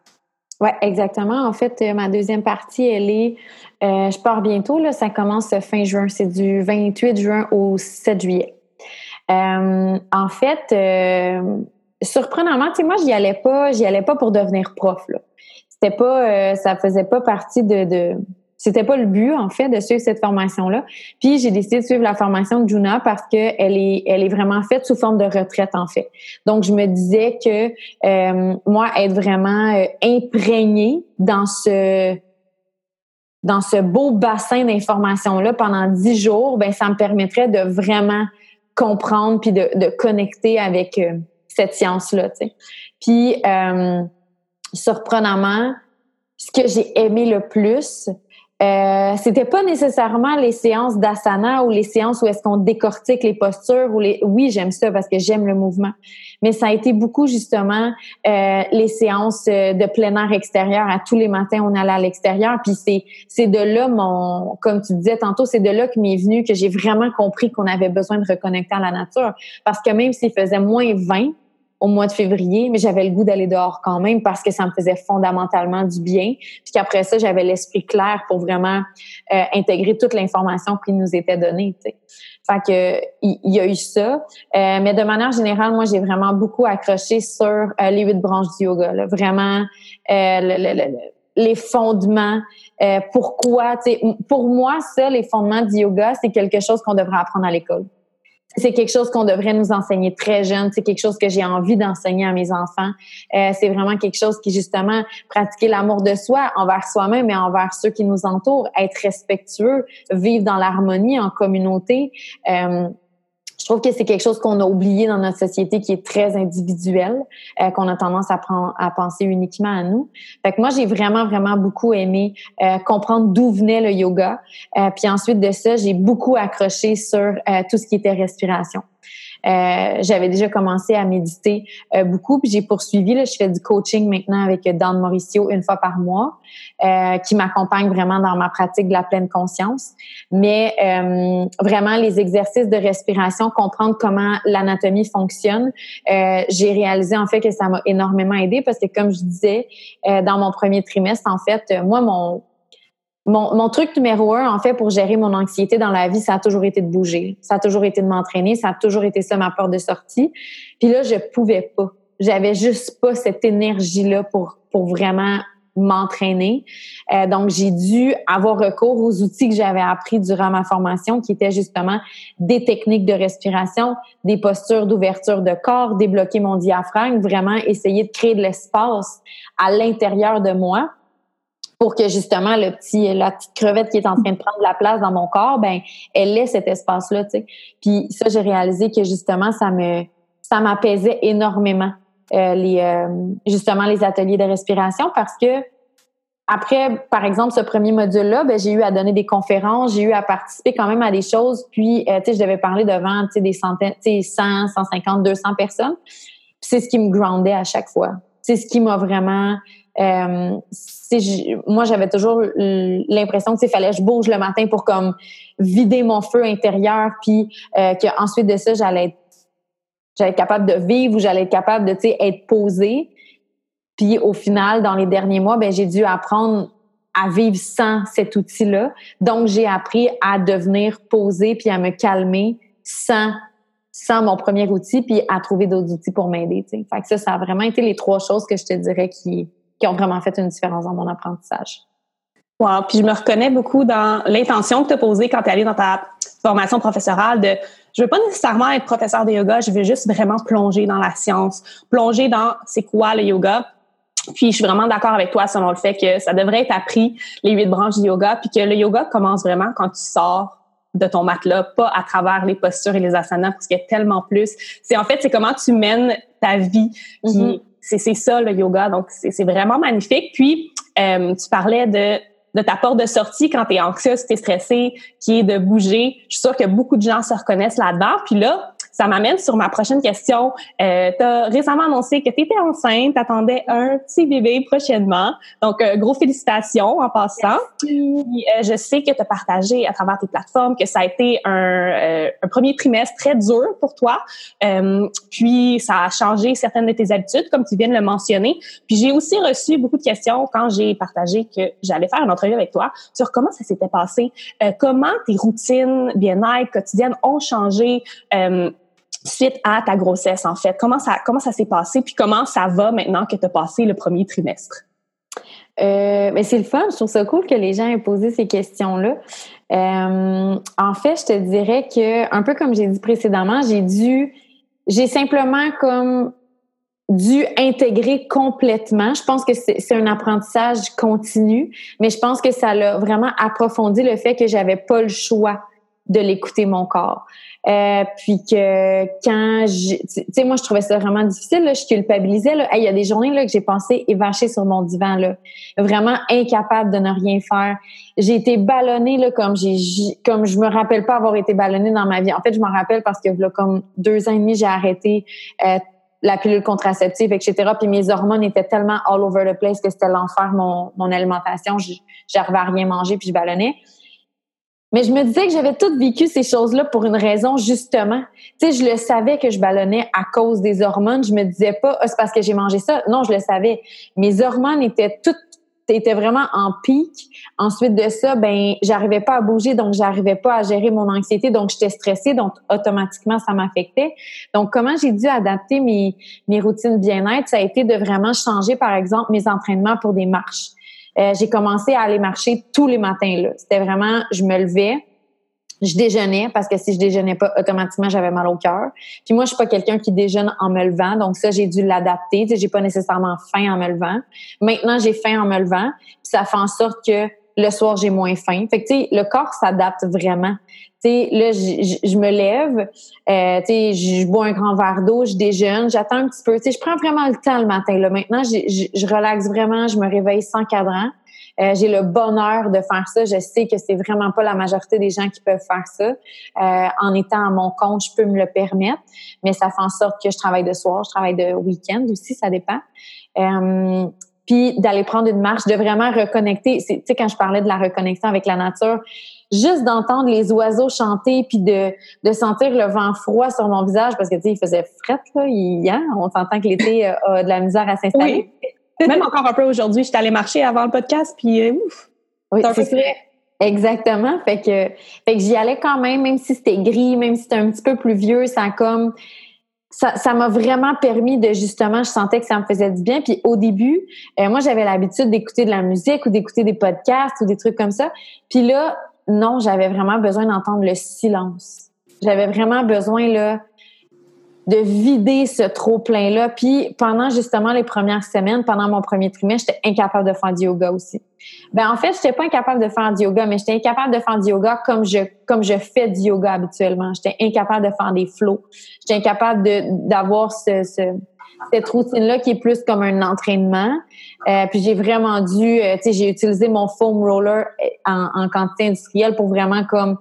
Oui, exactement. En fait, euh, ma deuxième partie, elle est, euh, je pars bientôt, là, ça commence fin juin, c'est du 28 juin au 7 juillet. en fait, surprenamment, tu sais, moi, j'y allais pas, allais pas pour devenir prof. C'était pas, ça faisait pas partie de c'était pas le but en fait de suivre cette formation là. Puis j'ai décidé de suivre la formation de Juna parce que elle est elle est vraiment faite sous forme de retraite en fait. Donc je me disais que euh, moi être vraiment euh, imprégnée dans ce dans ce beau bassin d'informations là pendant dix jours, ben ça me permettrait de vraiment comprendre puis de, de connecter avec euh, cette science là. Puis surprenamment, ce que j'ai aimé le plus, euh, c'était pas nécessairement les séances d'asana ou les séances où est-ce qu'on décortique les postures ou les oui j'aime ça parce que j'aime le mouvement. Mais ça a été beaucoup justement euh, les séances euh, de plein air extérieur à tous les matins on allait à l'extérieur. Puis c'est c'est de là mon comme tu disais tantôt c'est de là que m'est venu que j'ai vraiment compris qu'on avait besoin de reconnecter à la nature. Parce que même s'il faisait moins 20 au mois de février, mais j'avais le goût d'aller dehors quand même parce que ça me faisait fondamentalement du bien. Puis qu'après ça, j'avais l'esprit clair pour vraiment euh, intégrer toute l'information qui nous était donnée. Tu sais. Fait que il y, a eu ça, euh, mais de manière générale, moi j'ai vraiment beaucoup accroché sur euh, les huit branches du yoga. Là. Vraiment les fondements. pourquoi Tu sais, Pour moi, ça, les fondements du yoga, c'est quelque chose qu'on devrait apprendre à l'école c'est quelque chose qu'on devrait nous enseigner très jeune. C'est quelque chose que j'ai envie d'enseigner à mes enfants. Euh, c'est vraiment quelque chose qui, justement, pratiquer l'amour de soi envers soi-même et envers ceux qui nous entourent, être respectueux, vivre dans l'harmonie en communauté. Euh, je trouve que c'est quelque chose qu'on a oublié dans notre société qui est très individuelle, euh, qu'on a tendance à, prendre, à penser uniquement à nous. Fait que moi, j'ai vraiment, vraiment beaucoup aimé euh, comprendre d'où venait le yoga. Euh, puis ensuite de ça, j'ai beaucoup accroché sur tout ce qui était respiration. Euh, j'avais déjà commencé à méditer euh, beaucoup, puis j'ai poursuivi. Là, je fais du coaching maintenant avec Dan Mauricio une fois par mois, euh, qui m'accompagne vraiment dans ma pratique de la pleine conscience. Mais vraiment, les exercices de respiration, comprendre comment l'anatomie fonctionne, j'ai réalisé en fait que ça m'a énormément aidé parce que, comme je disais, dans mon premier trimestre, en fait, moi, mon mon, mon, truc numéro un, en fait, pour gérer mon anxiété dans la vie, ça a toujours été de bouger. Ça a toujours été de m'entraîner. Ça a toujours été ça ma porte de sortie. Puis là, je pouvais pas. J'avais juste pas cette énergie-là pour, pour vraiment m'entraîner. Euh, donc, j'ai dû avoir recours aux outils que j'avais appris durant ma formation, qui étaient justement des techniques de respiration, des postures d'ouverture de corps, débloquer mon diaphragme, vraiment essayer de créer de l'espace à l'intérieur de moi pour que justement le petit la petite crevette qui est en train de prendre la place dans mon corps ben elle ait cet espace là tu sais puis ça j'ai réalisé que justement ça me ça m'apaisait énormément euh, les euh, justement les ateliers de respiration parce que après, par exemple, ce premier module-là, ben, j'ai eu à donner des conférences, j'ai eu à participer quand même à des choses. Puis, euh, tu sais, je devais parler devant, tu sais, des centaines, tu sais, 100, 150, 200 personnes. c'est ce qui me groundait à chaque fois. C'est ce qui m'a vraiment euh, moi, j'avais toujours l'impression qu'il fallait que je bouge le matin pour comme vider mon feu intérieur, puis euh, qu'ensuite de ça, j'allais être, j'allais capable de vivre ou j'allais être capable de, tu être posée. Puis au final, dans les derniers mois, ben j'ai dû apprendre à vivre sans cet outil-là. Donc, j'ai appris à devenir posée puis à me calmer sans sans mon premier outil puis à trouver d'autres outils pour m'aider. Fait que ça, ça a vraiment été les trois choses que je te dirais qui, qui ont vraiment fait une différence dans mon apprentissage. Wow, puis je me reconnais beaucoup dans l'intention que tu as posée quand tu es allée dans ta formation professorale de je veux pas nécessairement être professeur de yoga, je veux juste vraiment plonger dans la science, plonger dans c'est quoi le yoga. Puis je suis vraiment d'accord avec toi selon le fait que ça devrait être appris les huit branches du yoga, puis que le yoga commence vraiment quand tu sors de ton matelas, pas à travers les postures et les asanas, parce qu'il y a tellement plus. C'est en fait c'est comment tu mènes ta vie qui mm-hmm c'est ça le yoga. Donc, c'est vraiment magnifique. Puis, euh, tu parlais de de ta porte de sortie quand tu es anxieuse, tu es stressée, qui est de bouger. Je suis sûre que beaucoup de gens se reconnaissent là-dedans. Puis là, ça m'amène sur ma prochaine question. Euh, tu as récemment annoncé que tu étais enceinte, tu attendais un petit bébé prochainement. Donc, euh, gros félicitations en passant. Puis, euh, je sais que tu as partagé à travers tes plateformes que ça a été un, euh, un premier trimestre très dur pour toi. Euh, puis, ça a changé certaines de tes habitudes, comme tu viens de le mentionner. Puis, j'ai aussi reçu beaucoup de questions quand j'ai partagé que j'allais faire une entrevue avec toi sur comment ça s'était passé, comment tes routines bien-être quotidiennes ont changé suite à ta grossesse, en fait? Comment ça, comment ça s'est passé? Puis comment ça va maintenant que tu as passé le premier trimestre? Euh, ben, c'est le fun. Je trouve ça cool que les gens aient posé ces questions-là. Euh, en fait, je te dirais que, un peu comme j'ai dit précédemment, j'ai dû, j'ai simplement comme dû intégrer complètement. Je pense que c'est un apprentissage continu, mais je pense que ça l'a vraiment approfondi le fait que j'avais pas le choix de l'écouter mon corps. Euh, puis que quand tu sais moi je trouvais ça vraiment difficile là, je culpabilisais là, il y a des journées là que j'ai pensé évacher sur mon divan là, vraiment incapable de ne rien faire. J'ai été ballonnée là comme j'ai comme je me rappelle pas avoir été ballonnée dans ma vie. En fait, je m'en rappelle parce que là comme deux ans et demi j'ai arrêté euh, la pilule contraceptive, etc. Puis mes hormones étaient tellement all over the place que c'était l'enfer mon, mon alimentation. J'arrivais à rien manger puis je ballonnais. Mais je me disais que j'avais tout vécu ces choses-là pour une raison, justement. Tu sais, je le savais que je ballonnais à cause des hormones. Je me disais pas, ah, c'est parce que j'ai mangé ça. Non, je le savais. Mes hormones étaient toutes étaient vraiment en pic. Ensuite de ça, ben j'arrivais pas à bouger, donc j'arrivais pas à gérer mon anxiété, donc j'étais stressée, donc automatiquement ça m'affectait. Donc comment j'ai dû adapter mes mes routines bien-être, ça a été de vraiment changer par exemple mes entraînements pour des marches. Euh, j'ai commencé à aller marcher tous les matins. Là. C'était vraiment, je me levais, je déjeunais parce que si je déjeunais pas automatiquement j'avais mal au cœur. Puis moi je suis pas quelqu'un qui déjeune en me levant, donc ça j'ai dû l'adapter. Tu sais, j'ai pas nécessairement faim en me levant. Maintenant j'ai faim en me levant, puis ça fait en sorte que le soir j'ai moins faim. Fait que tu sais le corps s'adapte vraiment. Tu sais là je me lève, euh, tu sais je bois un grand verre d'eau, je déjeune, j'attends un petit peu. Tu sais je prends vraiment le temps le matin. Là maintenant je, relaxe vraiment, je me réveille sans cadran. Euh, j'ai le bonheur de faire ça. Je sais que c'est vraiment pas la majorité des gens qui peuvent faire ça. Euh, en étant à mon compte, je peux me le permettre, mais ça fait en sorte que je travaille de soir, je travaille de week-end aussi, ça dépend. Euh, puis d'aller prendre une marche, de vraiment reconnecter. Tu sais, quand je parlais de la reconnexion avec la nature, juste d'entendre les oiseaux chanter puis de, de sentir le vent froid sur mon visage parce que tu sais il faisait fret là hier on s'entend que l'été a de la misère à s'installer même encore un peu aujourd'hui, je suis allée marcher avant le podcast, puis euh, ouf. Oui, c'est vrai. Exactement. Fait que, fait que j'y allais quand même, même si c'était gris, même si c'était un petit peu plus vieux, ça comme ça, m'a vraiment permis de justement, je sentais que ça me faisait du bien. Puis au début, euh, moi j'avais l'habitude d'écouter de la musique ou d'écouter des podcasts ou des trucs comme ça. Puis là, non, j'avais vraiment besoin d'entendre le silence. J'avais vraiment besoin là de vider ce trop plein là. Puis pendant justement les premières semaines, pendant mon premier trimestre, j'étais incapable de faire du yoga aussi. Ben en fait, j'étais pas incapable de faire du yoga, mais j'étais incapable de faire du yoga comme je comme je fais du yoga habituellement. J'étais incapable de faire des flots. J'étais incapable de d'avoir ce, ce cette routine-là qui est plus comme un entraînement. Euh, puis j'ai vraiment dû, euh, tu sais, j'ai utilisé mon foam roller en, en quantité industrielle pour vraiment comme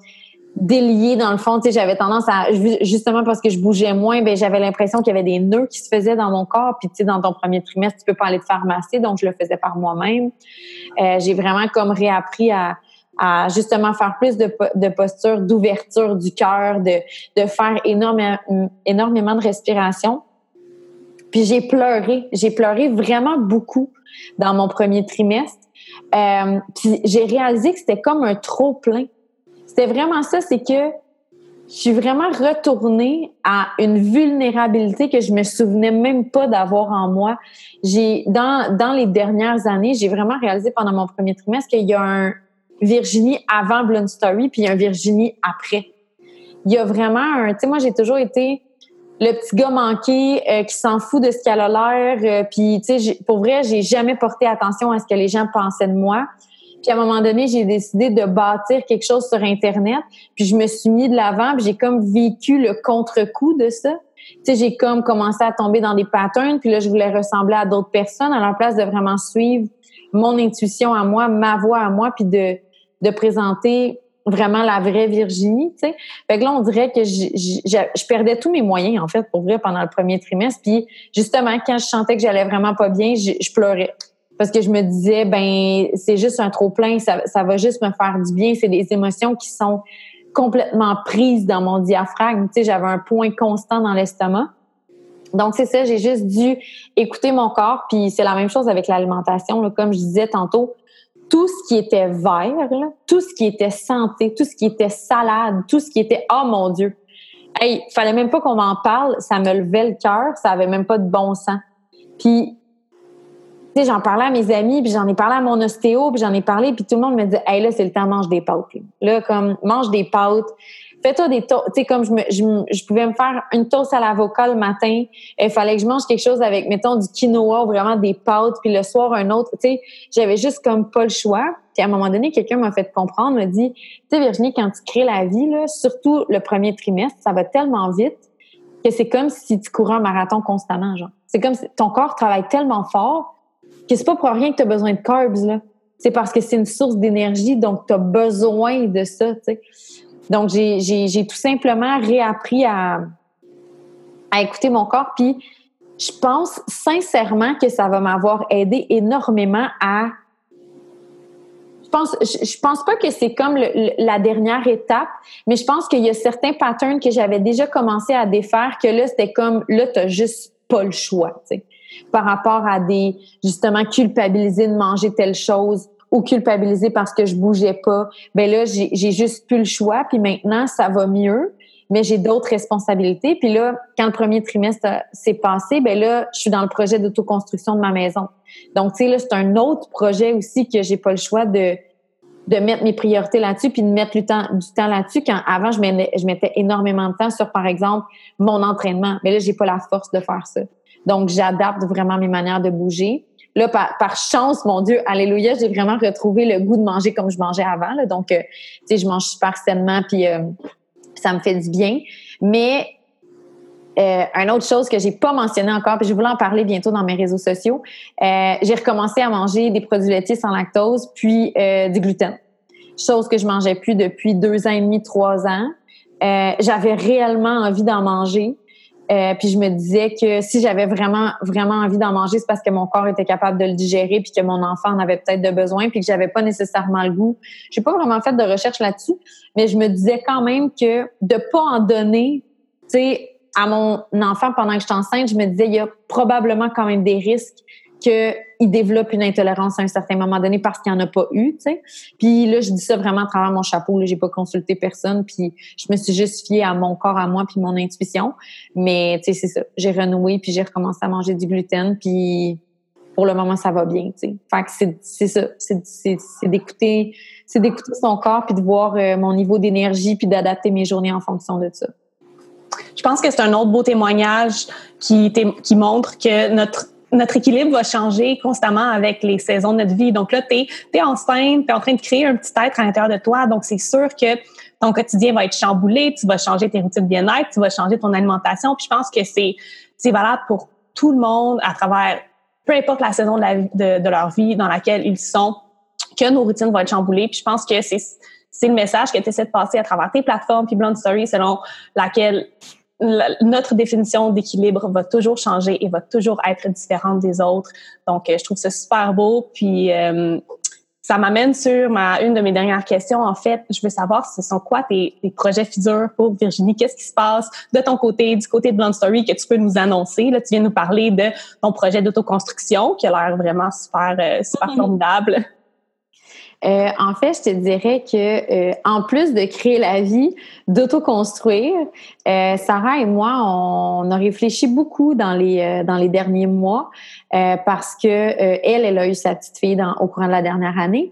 délié dans le fond. Tu sais, j'avais tendance à justement parce que je bougeais moins, ben j'avais l'impression qu'il y avait des nœuds qui se faisaient dans mon corps. Puis tu sais, dans ton premier trimestre, tu peux pas aller te faire masser, donc je le faisais par moi-même. Euh, j'ai vraiment comme réappris à, à justement faire plus de, de posture d'ouverture du cœur, de, de faire énormément, énormément de respiration. Puis j'ai pleuré, j'ai pleuré vraiment beaucoup dans mon premier trimestre. Euh, puis j'ai réalisé que c'était comme un trop plein c'était vraiment ça, c'est que je suis vraiment retournée à une vulnérabilité que je me souvenais même pas d'avoir en moi. J'ai dans dans les dernières années, j'ai vraiment réalisé pendant mon premier trimestre qu'il y a un Virginie avant Blonde Story puis un Virginie après. Il y a vraiment un, tu sais moi j'ai toujours été le petit gars manqué euh, qui s'en fout de ce qu'elle a l'air euh, puis tu sais pour vrai, j'ai jamais porté attention à ce que les gens pensaient de moi. Puis à un moment donné, j'ai décidé de bâtir quelque chose sur Internet. Puis je me suis mis de l'avant. Puis j'ai comme vécu le contre-coup de ça. Tu sais, j'ai comme commencé à tomber dans des patterns, puis là, je voulais ressembler à d'autres personnes à la place de vraiment suivre mon intuition à moi, ma voix à moi, puis de, de présenter vraiment la vraie Virginie, tu sais. Fait que là, on dirait que je, je, perdais tous mes moyens, en fait, pour vrai, pendant le premier trimestre. Puis, justement, quand je sentais que j'allais vraiment pas bien, je, je pleurais. Parce que je me disais, ben, c'est juste un trop-plein, ça, ça va juste me faire du bien. C'est des émotions qui sont complètement prises dans mon diaphragme. Tu sais, j'avais un point constant dans l'estomac. Donc, c'est ça, j'ai juste dû écouter mon corps. Puis, c'est la même chose avec l'alimentation. Comme je disais tantôt, tout ce qui était vert, tout ce qui était santé, tout ce qui était salade, tout ce qui était oh mon Dieu. Hey, fallait même pas qu'on m'en parle, ça me levait le cœur, ça avait même pas de bon sens. Puis sais, j'en parlais à mes amis, puis j'en ai parlé à mon ostéo, puis j'en ai parlé, puis tout le monde me dit "Hey là, c'est le temps mange des pâtes." Là, comme mange des pâtes, fais-toi des toasts. Tu sais, comme je, me, je, pouvais me faire une toast à l'avocat le matin. Il fallait que je mange quelque chose avec, mettons, du quinoa ou vraiment des pâtes. Puis le soir, un autre. Tu sais, j'avais juste comme pas le choix. Puis à un moment donné, quelqu'un m'a fait comprendre, m'a dit, tu sais, Virginie, quand tu crées la vie, là, surtout le premier trimestre, ça va tellement vite que c'est comme si tu courais un marathon constamment, genre. C'est comme si ton corps travaille tellement fort que c'est pas pour rien que tu as besoin de carbs, là. C'est parce que c'est une source d'énergie, donc tu as besoin de ça. Donc, j'ai tout simplement réappris à, écouter mon corps. Puis, je pense sincèrement que ça va m'avoir aidé énormément à. Je pense, je, pense pas que c'est comme la dernière étape, mais je pense qu'il y a certains patterns que j'avais déjà commencé à défaire que là, c'était comme, là, t'as juste pas le choix, par rapport à des, justement, culpabiliser de manger telle chose, ou culpabiliser parce que je bougeais pas. Ben là, j'ai juste plus le choix. Puis maintenant, ça va mieux, mais j'ai d'autres responsabilités. Puis là, quand le premier trimestre s'est passé, ben là, je suis dans le projet d'autoconstruction de ma maison. Donc, tu sais, là, c'est un autre projet aussi que j'ai pas le choix de de mettre mes priorités là-dessus puis de mettre du temps, du temps là-dessus quand avant je mettais, je mettais énormément de temps sur par exemple mon entraînement mais là j'ai pas la force de faire ça donc j'adapte vraiment mes manières de bouger Là, par, chance, mon Dieu, alléluia, j'ai vraiment retrouvé le goût de manger comme je mangeais avant. Là. Donc, euh, tu sais, je mange super sainement, puis euh, ça me fait du bien. Mais euh, une autre chose que j'ai pas mentionné encore, puis je voulais en parler bientôt dans mes réseaux sociaux, euh, j'ai recommencé à manger des produits laitiers sans lactose, puis du gluten. Chose que je mangeais plus depuis deux ans et demi, trois ans. J'avais réellement envie d'en manger. Euh, puis je me disais que si j'avais vraiment vraiment envie d'en manger, c'est parce que mon corps était capable de le digérer, puis que mon enfant en avait peut-être de besoin, puis que j'avais pas nécessairement le goût. J'ai pas vraiment fait de recherche là-dessus, mais je me disais quand même que de pas en donner, tu sais, à mon enfant pendant que je suis enceinte, je me disais il y a probablement quand même des risques qu'il développe une intolérance à un certain moment donné parce qu'il n'y en a pas eu. Puis là, je dis ça vraiment à travers mon chapeau. Là, j'ai pas consulté personne, puis je me suis juste fiée à mon corps, à moi, puis mon intuition. Mais c'est ça. J'ai renoué, puis j'ai recommencé à manger du gluten, puis pour le moment, ça va bien. Fait que c'est ça. C'est d'écouter son corps, puis de voir euh, mon niveau d'énergie, puis d'adapter mes journées en fonction de ça. Je pense que c'est un autre beau témoignage qui montre que notre notre équilibre va changer constamment avec les saisons de notre vie. Donc là, tu es, enceinte, tu es en train de créer un petit être à l'intérieur de toi. Donc, c'est sûr que ton quotidien va être chamboulé, tu vas changer tes routines de bien-être, tu vas changer ton alimentation. Puis je pense que c'est, valable pour tout le monde à travers, peu importe la saison de, de, leur vie dans laquelle ils sont, que nos routines vont être chamboulées. Puis je pense que c'est, c'est le message que tu essaies de passer à travers tes plateformes puis Blonde Story selon laquelle notre définition d'équilibre va toujours changer et va toujours être différente des autres. Donc, euh, je trouve ça super beau. Puis, euh, ça m'amène sur ma une de mes dernières questions. En fait, je veux savoir ce sont quoi tes, projets futurs pour Virginie? Qu'est-ce qui se passe de ton côté, du côté de Blonde Story que tu peux nous annoncer? Là, tu viens nous parler de ton projet d'autoconstruction qui a l'air vraiment super, euh, super mm-hmm. formidable. Euh, en fait, je te dirais que euh, en plus de créer la vie, d'autoconstruire, euh, Sarah et moi, on, a réfléchi beaucoup dans les euh, dans les derniers mois parce que elle, elle a eu sa petite fille dans, au courant de la dernière année.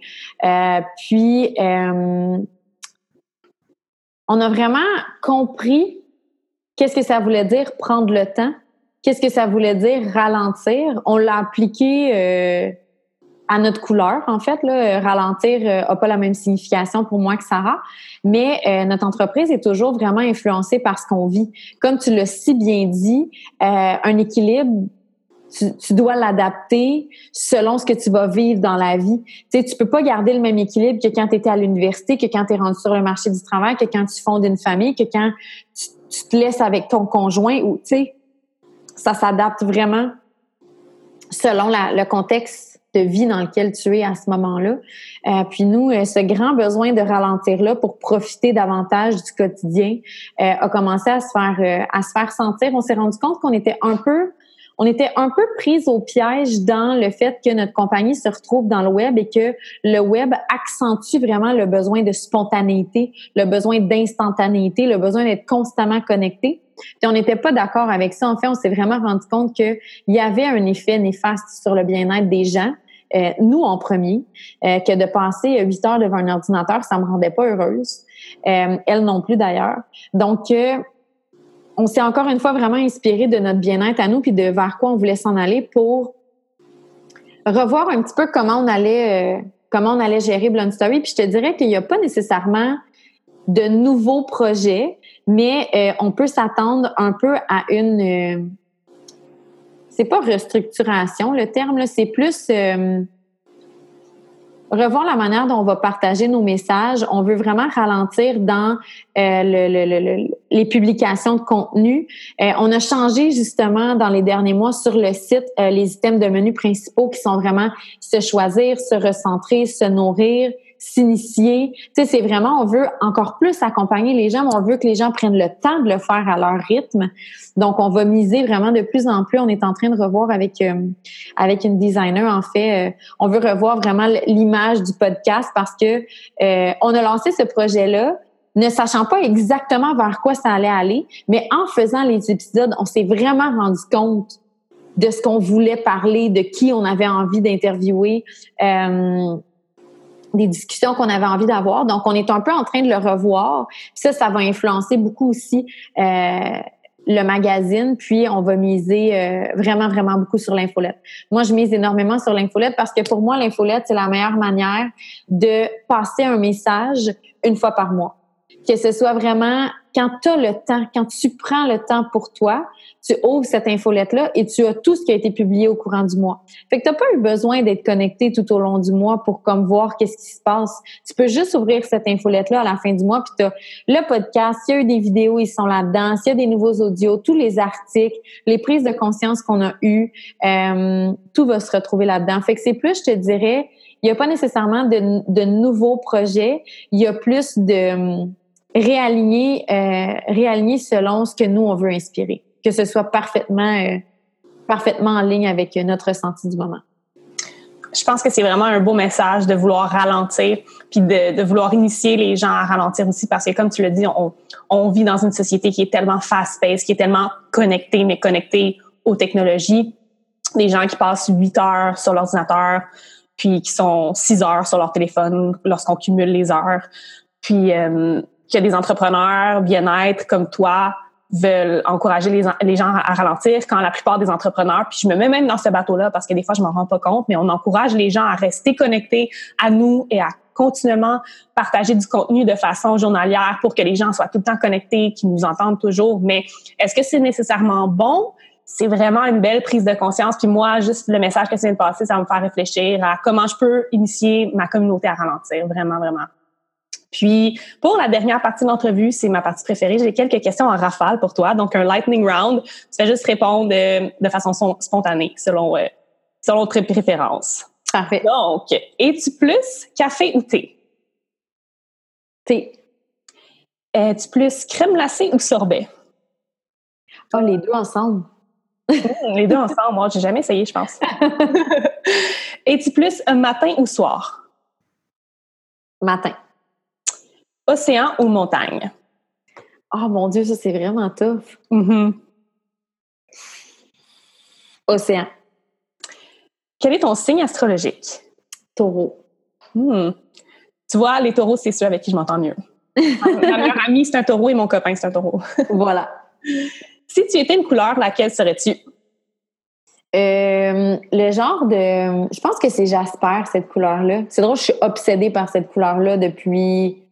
puis on a vraiment compris qu'est-ce que ça voulait dire prendre le temps, qu'est-ce que ça voulait dire ralentir. On l'a appliqué à notre couleur, en fait. Là, ralentir n'a euh, pas la même signification pour moi que Sarah, mais euh, notre entreprise est toujours vraiment influencée par ce qu'on vit. Comme tu l'as si bien dit, euh, un équilibre, tu, dois l'adapter selon ce que tu vas vivre dans la vie. Tu sais, tu peux pas garder le même équilibre que quand tu étais à l'université, que quand tu es rendu sur le marché du travail, que quand tu fondes une famille, que quand tu, tu te laisses avec ton conjoint ou, tu sais, ça s'adapte vraiment selon la, le contexte de vie dans lequel tu es à ce moment-là. Euh, puis nous, euh, ce grand besoin de ralentir-là pour profiter davantage du quotidien euh, a commencé à se faire euh, à se faire sentir. On s'est rendu compte qu'on était un peu on était un peu prise au piège dans le fait que notre compagnie se retrouve dans le web et que le web accentue vraiment le besoin de spontanéité, le besoin d'instantanéité, le besoin d'être constamment connecté. Puis on n'était pas d'accord avec ça. En fait, on s'est vraiment rendu compte qu'il y avait un effet néfaste sur le bien-être des gens. Euh, nous en premier, euh, que de passer huit heures devant un ordinateur, ça me rendait pas heureuse. Euh, elle non plus d'ailleurs. Donc, on s'est encore une fois vraiment inspiré de notre bien-être à nous, puis de vers quoi on voulait s'en aller pour revoir un petit peu comment on allait, comment on allait gérer Blonde Story. Puis je te dirais qu'il n'y a pas nécessairement de nouveaux projets, mais on peut s'attendre un peu à une c'est pas restructuration le terme, c'est plus euh, revoir la manière dont on va partager nos messages. On veut vraiment ralentir dans euh, les publications de contenu. Euh, on a changé justement dans les derniers mois sur le site les items de menu principaux qui sont vraiment se choisir, se recentrer, se nourrir, s'initier. Tu c'est vraiment, on veut encore plus accompagner les gens, mais on veut que les gens prennent le temps de le faire à leur rythme. Donc, on va miser vraiment de plus en plus. On est en train de revoir avec euh, avec une designer, en fait, euh, on veut revoir vraiment l'image du podcast parce que euh, on a lancé ce projet-là ne sachant pas exactement vers quoi ça allait aller, mais en faisant les épisodes, on s'est vraiment rendu compte de ce qu'on voulait parler, de qui on avait envie d'interviewer. Euh, des discussions qu'on avait envie d'avoir. Donc, on est un peu en train de le revoir. ça, ça va influencer beaucoup aussi euh, le magazine, puis on va miser euh, vraiment, vraiment beaucoup sur l'infolette. Moi, je mise énormément sur l'infolette parce que pour moi, l'infolette, c'est la meilleure manière de passer un message une fois par mois. Que ce soit vraiment quand tu as le temps, quand tu prends le temps pour toi, tu ouvres cette infolette-là et tu as tout ce qui a été publié au courant du mois. Fait que tu n'as pas eu besoin d'être connecté tout au long du mois pour comme voir qu'est-ce qui se passe. Tu peux juste ouvrir cette infolette-là à la fin du mois, puis tu as le podcast, s'il y a eu des vidéos, ils sont là-dedans, s'il y a des nouveaux audios, tous les articles, les prises de conscience qu'on a eues, euh, tout va se retrouver là-dedans. Fait que c'est plus, je te dirais, il n'y a pas nécessairement de, de nouveaux projets, il y a plus de réaligner, euh, réaligner selon ce que nous, on veut inspirer. Que ce soit parfaitement, euh, parfaitement en ligne avec notre ressenti du moment. Je pense que c'est vraiment un beau message de vouloir ralentir, puis de, de, vouloir initier les gens à ralentir aussi, parce que comme tu l'as dit, on, on vit dans une société qui est tellement fast-paced, qui est tellement connectée, mais connectée aux technologies. Des gens qui passent huit heures sur l'ordinateur, puis qui sont six heures sur leur téléphone lorsqu'on cumule les heures. Puis euh, que des entrepreneurs bien-être comme toi veulent encourager les, gens à ralentir quand la plupart des entrepreneurs, puis je me mets même dans ce bateau-là parce que des fois je m'en rends pas compte, mais on encourage les gens à rester connectés à nous et à continuellement partager du contenu de façon journalière pour que les gens soient tout le temps connectés, qu'ils nous entendent toujours. Mais est-ce que c'est nécessairement bon? C'est vraiment une belle prise de conscience. Puis moi, juste le message que ça vient de passer, ça va me faire réfléchir à comment je peux initier ma communauté à ralentir. Vraiment, vraiment. Puis, pour la dernière partie de l'entrevue, c'est ma partie préférée. J'ai quelques questions en rafale pour toi. Donc, un lightning round. Tu fais juste répondre de, de façon spontanée, selon, euh, selon tes préférences. Parfait. Donc, es-tu plus café ou thé? Thé. Es-tu plus crème glacée ou sorbet? Oh, les deux ensemble. Mmh, les deux ensemble. Moi, j'ai jamais essayé, je pense. Es-tu plus un matin ou soir? Matin. Océan ou montagne? Oh mon Dieu, ça c'est vraiment tough. Mm-hmm. Océan. Quel est ton signe astrologique? Taureau. Hmm. Tu vois, les taureaux, c'est ceux avec qui je m'entends mieux. Ma meilleure amie, c'est un taureau et mon copain, c'est un taureau. voilà. Si tu étais une couleur, laquelle serais-tu? Euh, le genre de. Je pense que c'est Jasper, cette couleur-là. C'est drôle, je suis obsédée par cette couleur-là depuis.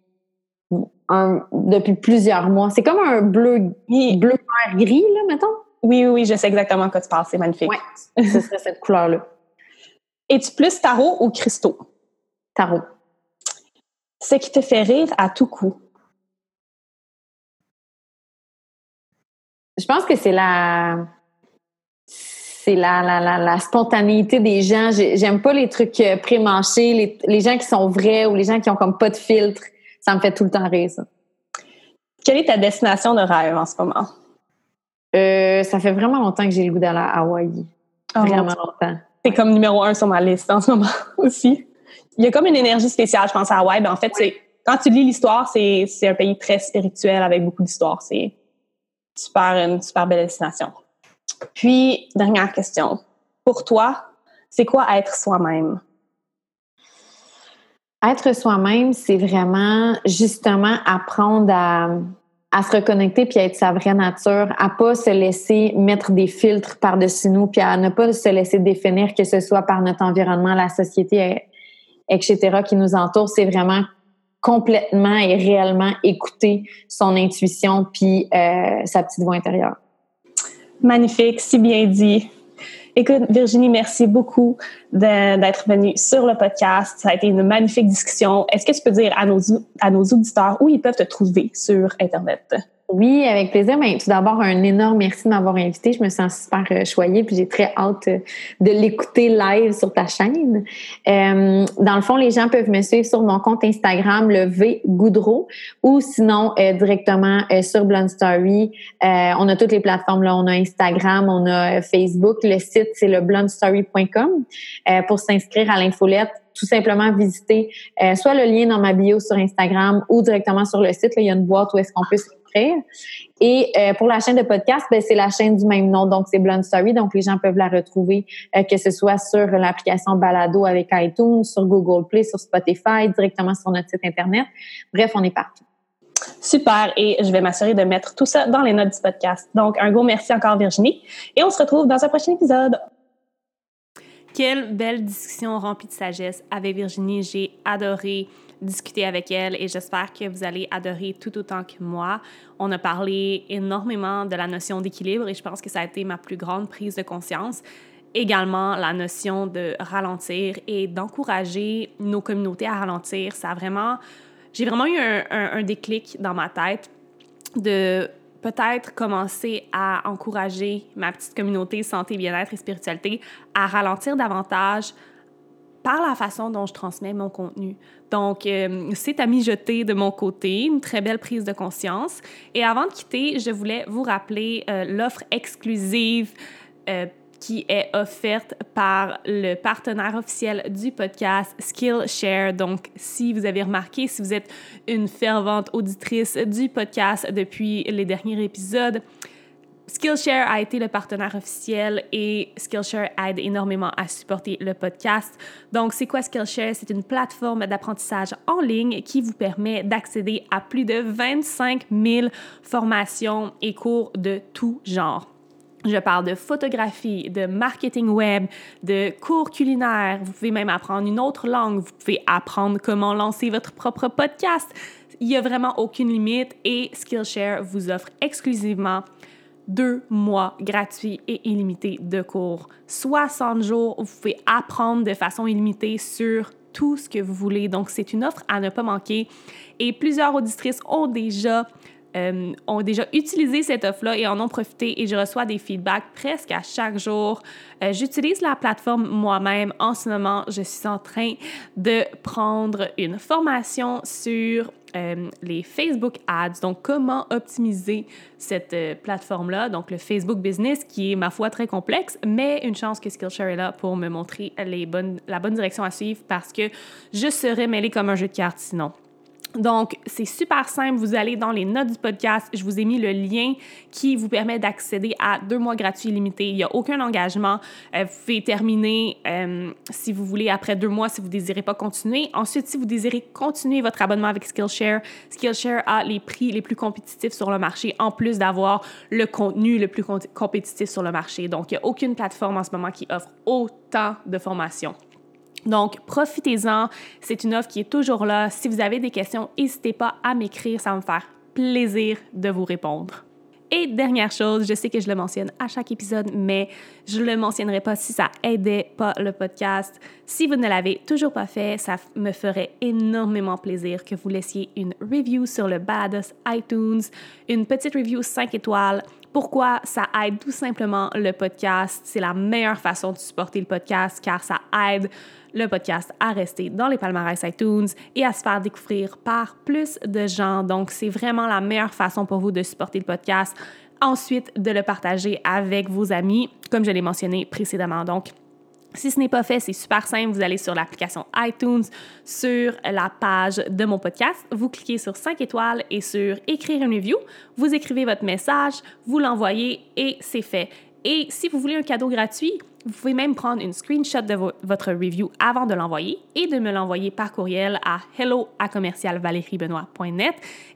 Un, depuis plusieurs mois. C'est comme un bleu, bleu gris, là, mettons? Oui, oui, oui, je sais exactement de quoi tu parles. C'est magnifique. Oui, ce serait cette couleur-là. Es-tu plus tarot ou cristaux? Tarot. Ce qui te fait rire à tout coup? Je pense que c'est la c'est la, la, la, spontanéité des gens. J'aime pas les trucs euh, pré-mâchés, les, les, gens qui sont vrais ou les gens qui ont comme pas de filtre. Ça me fait tout le temps rire, ça. Quelle est ta destination de rêve en ce moment? Euh, ça fait vraiment longtemps que j'ai le goût d'aller à Hawaï. Oh, vraiment longtemps. C'est comme numéro un sur ma liste en ce moment aussi. Il y a comme une énergie spéciale, je pense, à Hawaï. Ben, en fait, c'est quand tu lis l'histoire, c'est un pays très spirituel avec beaucoup d'histoire. C'est super, une super belle destination. Puis, dernière question. Pour toi, c'est quoi être soi-même? Être soi-même, c'est vraiment justement apprendre à, à, se reconnecter puis à être sa vraie nature, à pas se laisser mettre des filtres par-dessus nous puis à ne pas se laisser définir que ce soit par notre environnement, la société, etc. qui nous entoure. C'est vraiment complètement et réellement écouter son intuition puis euh, sa petite voix intérieure. Magnifique, si bien dit. Écoute, Virginie, merci beaucoup d'être venue sur le podcast. Ça a été une magnifique discussion. Est-ce que tu peux dire à nos, à nos auditeurs où ils peuvent te trouver sur Internet? Oui, avec plaisir. Mais tout d'abord, un énorme merci de m'avoir invité. Je me sens super euh, choyée, puis j'ai très hâte euh, de l'écouter live sur ta chaîne. Euh, dans le fond, les gens peuvent me suivre sur mon compte Instagram, le V Goudreau, ou sinon directement sur Blonde Story. on a toutes les plateformes là. On a Instagram, on a Facebook. Le site c'est le blondestory.com pour s'inscrire à l'infolette tout simplement visiter soit le lien dans ma bio sur Instagram ou directement sur le site. Là, il y a une boîte où est-ce qu'on peut et euh, pour la chaîne de podcast, ben, c'est la chaîne du même nom, donc c'est Blonde Story. Donc les gens peuvent la retrouver, euh, que ce soit sur l'application Balado avec iTunes, sur Google Play, sur Spotify, directement sur notre site internet. Bref, on est partout. Super, et je vais m'assurer de mettre tout ça dans les notes du podcast. Donc, un gros merci encore, Virginie, et on se retrouve dans un prochain épisode. Quelle belle discussion remplie de sagesse avec Virginie. J'ai adoré discuter avec elle et j'espère que vous allez adorer tout autant que moi. On a parlé énormément de la notion d'équilibre et je pense que ça a été ma plus grande prise de conscience. Également, la notion de ralentir et d'encourager nos communautés à ralentir. Ça a vraiment... J'ai vraiment eu un, un déclic dans ma tête de peut-être commencer à encourager ma petite communauté santé, bien-être et spiritualité à ralentir davantage, par la façon dont je transmets mon contenu. Donc, euh, c'est à mijoter de mon côté, une très belle prise de conscience. Et avant de quitter, je voulais vous rappeler euh, l'offre exclusive euh, qui est offerte par le partenaire officiel du podcast Skillshare. Donc, si vous avez remarqué, si vous êtes une fervente auditrice du podcast depuis les derniers épisodes, Skillshare a été le partenaire officiel et Skillshare aide énormément à supporter le podcast. Donc, c'est quoi Skillshare? C'est une plateforme d'apprentissage en ligne qui vous permet d'accéder à plus de 25 000 formations et cours de tout genre. Je parle de photographie, de marketing web, de cours culinaires. Vous pouvez même apprendre une autre langue. Vous pouvez apprendre comment lancer votre propre podcast. Il n'y a vraiment aucune limite et Skillshare vous offre exclusivement deux mois gratuits et illimités de cours. 60 jours où vous pouvez apprendre de façon illimitée sur tout ce que vous voulez. Donc, c'est une offre à ne pas manquer. Et plusieurs auditrices ont déjà euh, ont déjà utilisé cette offre-là et en ont profité et je reçois des feedbacks presque à chaque jour. Euh, j'utilise la plateforme moi-même. En ce moment, je suis en train de prendre une formation sur euh, les Facebook Ads. Donc, comment optimiser cette plateforme-là? Donc, le Facebook Business qui est, ma foi, très complexe, mais une chance que Skillshare est là pour me montrer les bonnes, la bonne direction à suivre parce que je serais mêlée comme un jeu de cartes sinon. Donc, c'est super simple. Vous allez dans les notes du podcast. Je vous ai mis le lien qui vous permet d'accéder à deux mois gratuits limités. Il n'y a aucun engagement. Euh, vous pouvez terminer euh, si vous voulez après deux mois, si vous ne désirez pas continuer. Ensuite, si vous désirez continuer votre abonnement avec Skillshare, Skillshare a les prix les plus compétitifs sur le marché, en plus d'avoir le contenu le plus compétitif sur le marché. Donc, il n'y a aucune plateforme en ce moment qui offre autant de formations. Donc, profitez-en. C'est une offre qui est toujours là. Si vous avez des questions, n'hésitez pas à m'écrire. Ça me faire plaisir de vous répondre. Et dernière chose, je sais que je le mentionne à chaque épisode, mais je le mentionnerai pas si ça aidait pas le podcast. Si vous ne l'avez toujours pas fait, ça me ferait énormément plaisir que vous laissiez une review sur le Badass iTunes, une petite review 5 étoiles. Pourquoi ça aide tout simplement le podcast? C'est la meilleure façon de supporter le podcast car ça aide le podcast à rester dans les palmarès iTunes et à se faire découvrir par plus de gens. Donc, c'est vraiment la meilleure façon pour vous de supporter le podcast. Ensuite, de le partager avec vos amis, comme je l'ai mentionné précédemment. Donc, si ce n'est pas fait, c'est super simple. Vous allez sur l'application iTunes, sur la page de mon podcast, vous cliquez sur 5 étoiles et sur écrire une review. Vous écrivez votre message, vous l'envoyez et c'est fait. Et si vous voulez un cadeau gratuit, vous pouvez même prendre une screenshot de votre review avant de l'envoyer et de me l'envoyer par courriel à hello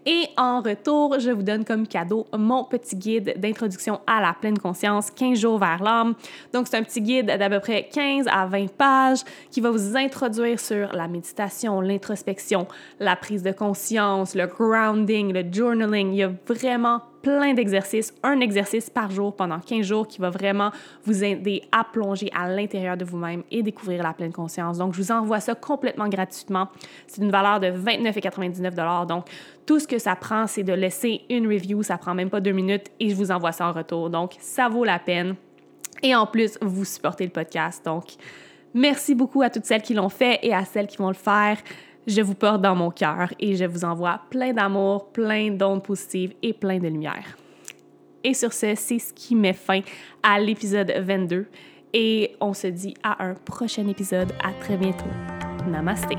Et en retour, je vous donne comme cadeau mon petit guide d'introduction à la pleine conscience, 15 jours vers l'âme. Donc, c'est un petit guide d'à peu près 15 à 20 pages qui va vous introduire sur la méditation, l'introspection, la prise de conscience, le grounding, le journaling. Il y a vraiment plein d'exercices, un exercice par jour pendant 15 jours qui va vraiment vous aider à plonger à l'intérieur de vous-même et découvrir la pleine conscience. Donc, je vous envoie ça complètement gratuitement. C'est une valeur de 29,99 Donc, tout ce que ça prend, c'est de laisser une review. Ça prend même pas deux minutes et je vous envoie ça en retour. Donc, ça vaut la peine. Et en plus, vous supportez le podcast. Donc, merci beaucoup à toutes celles qui l'ont fait et à celles qui vont le faire je vous porte dans mon cœur et je vous envoie plein d'amour, plein d'ondes positives et plein de lumière. Et sur ce, c'est ce qui met fin à l'épisode 22 et on se dit à un prochain épisode. À très bientôt. Namasté.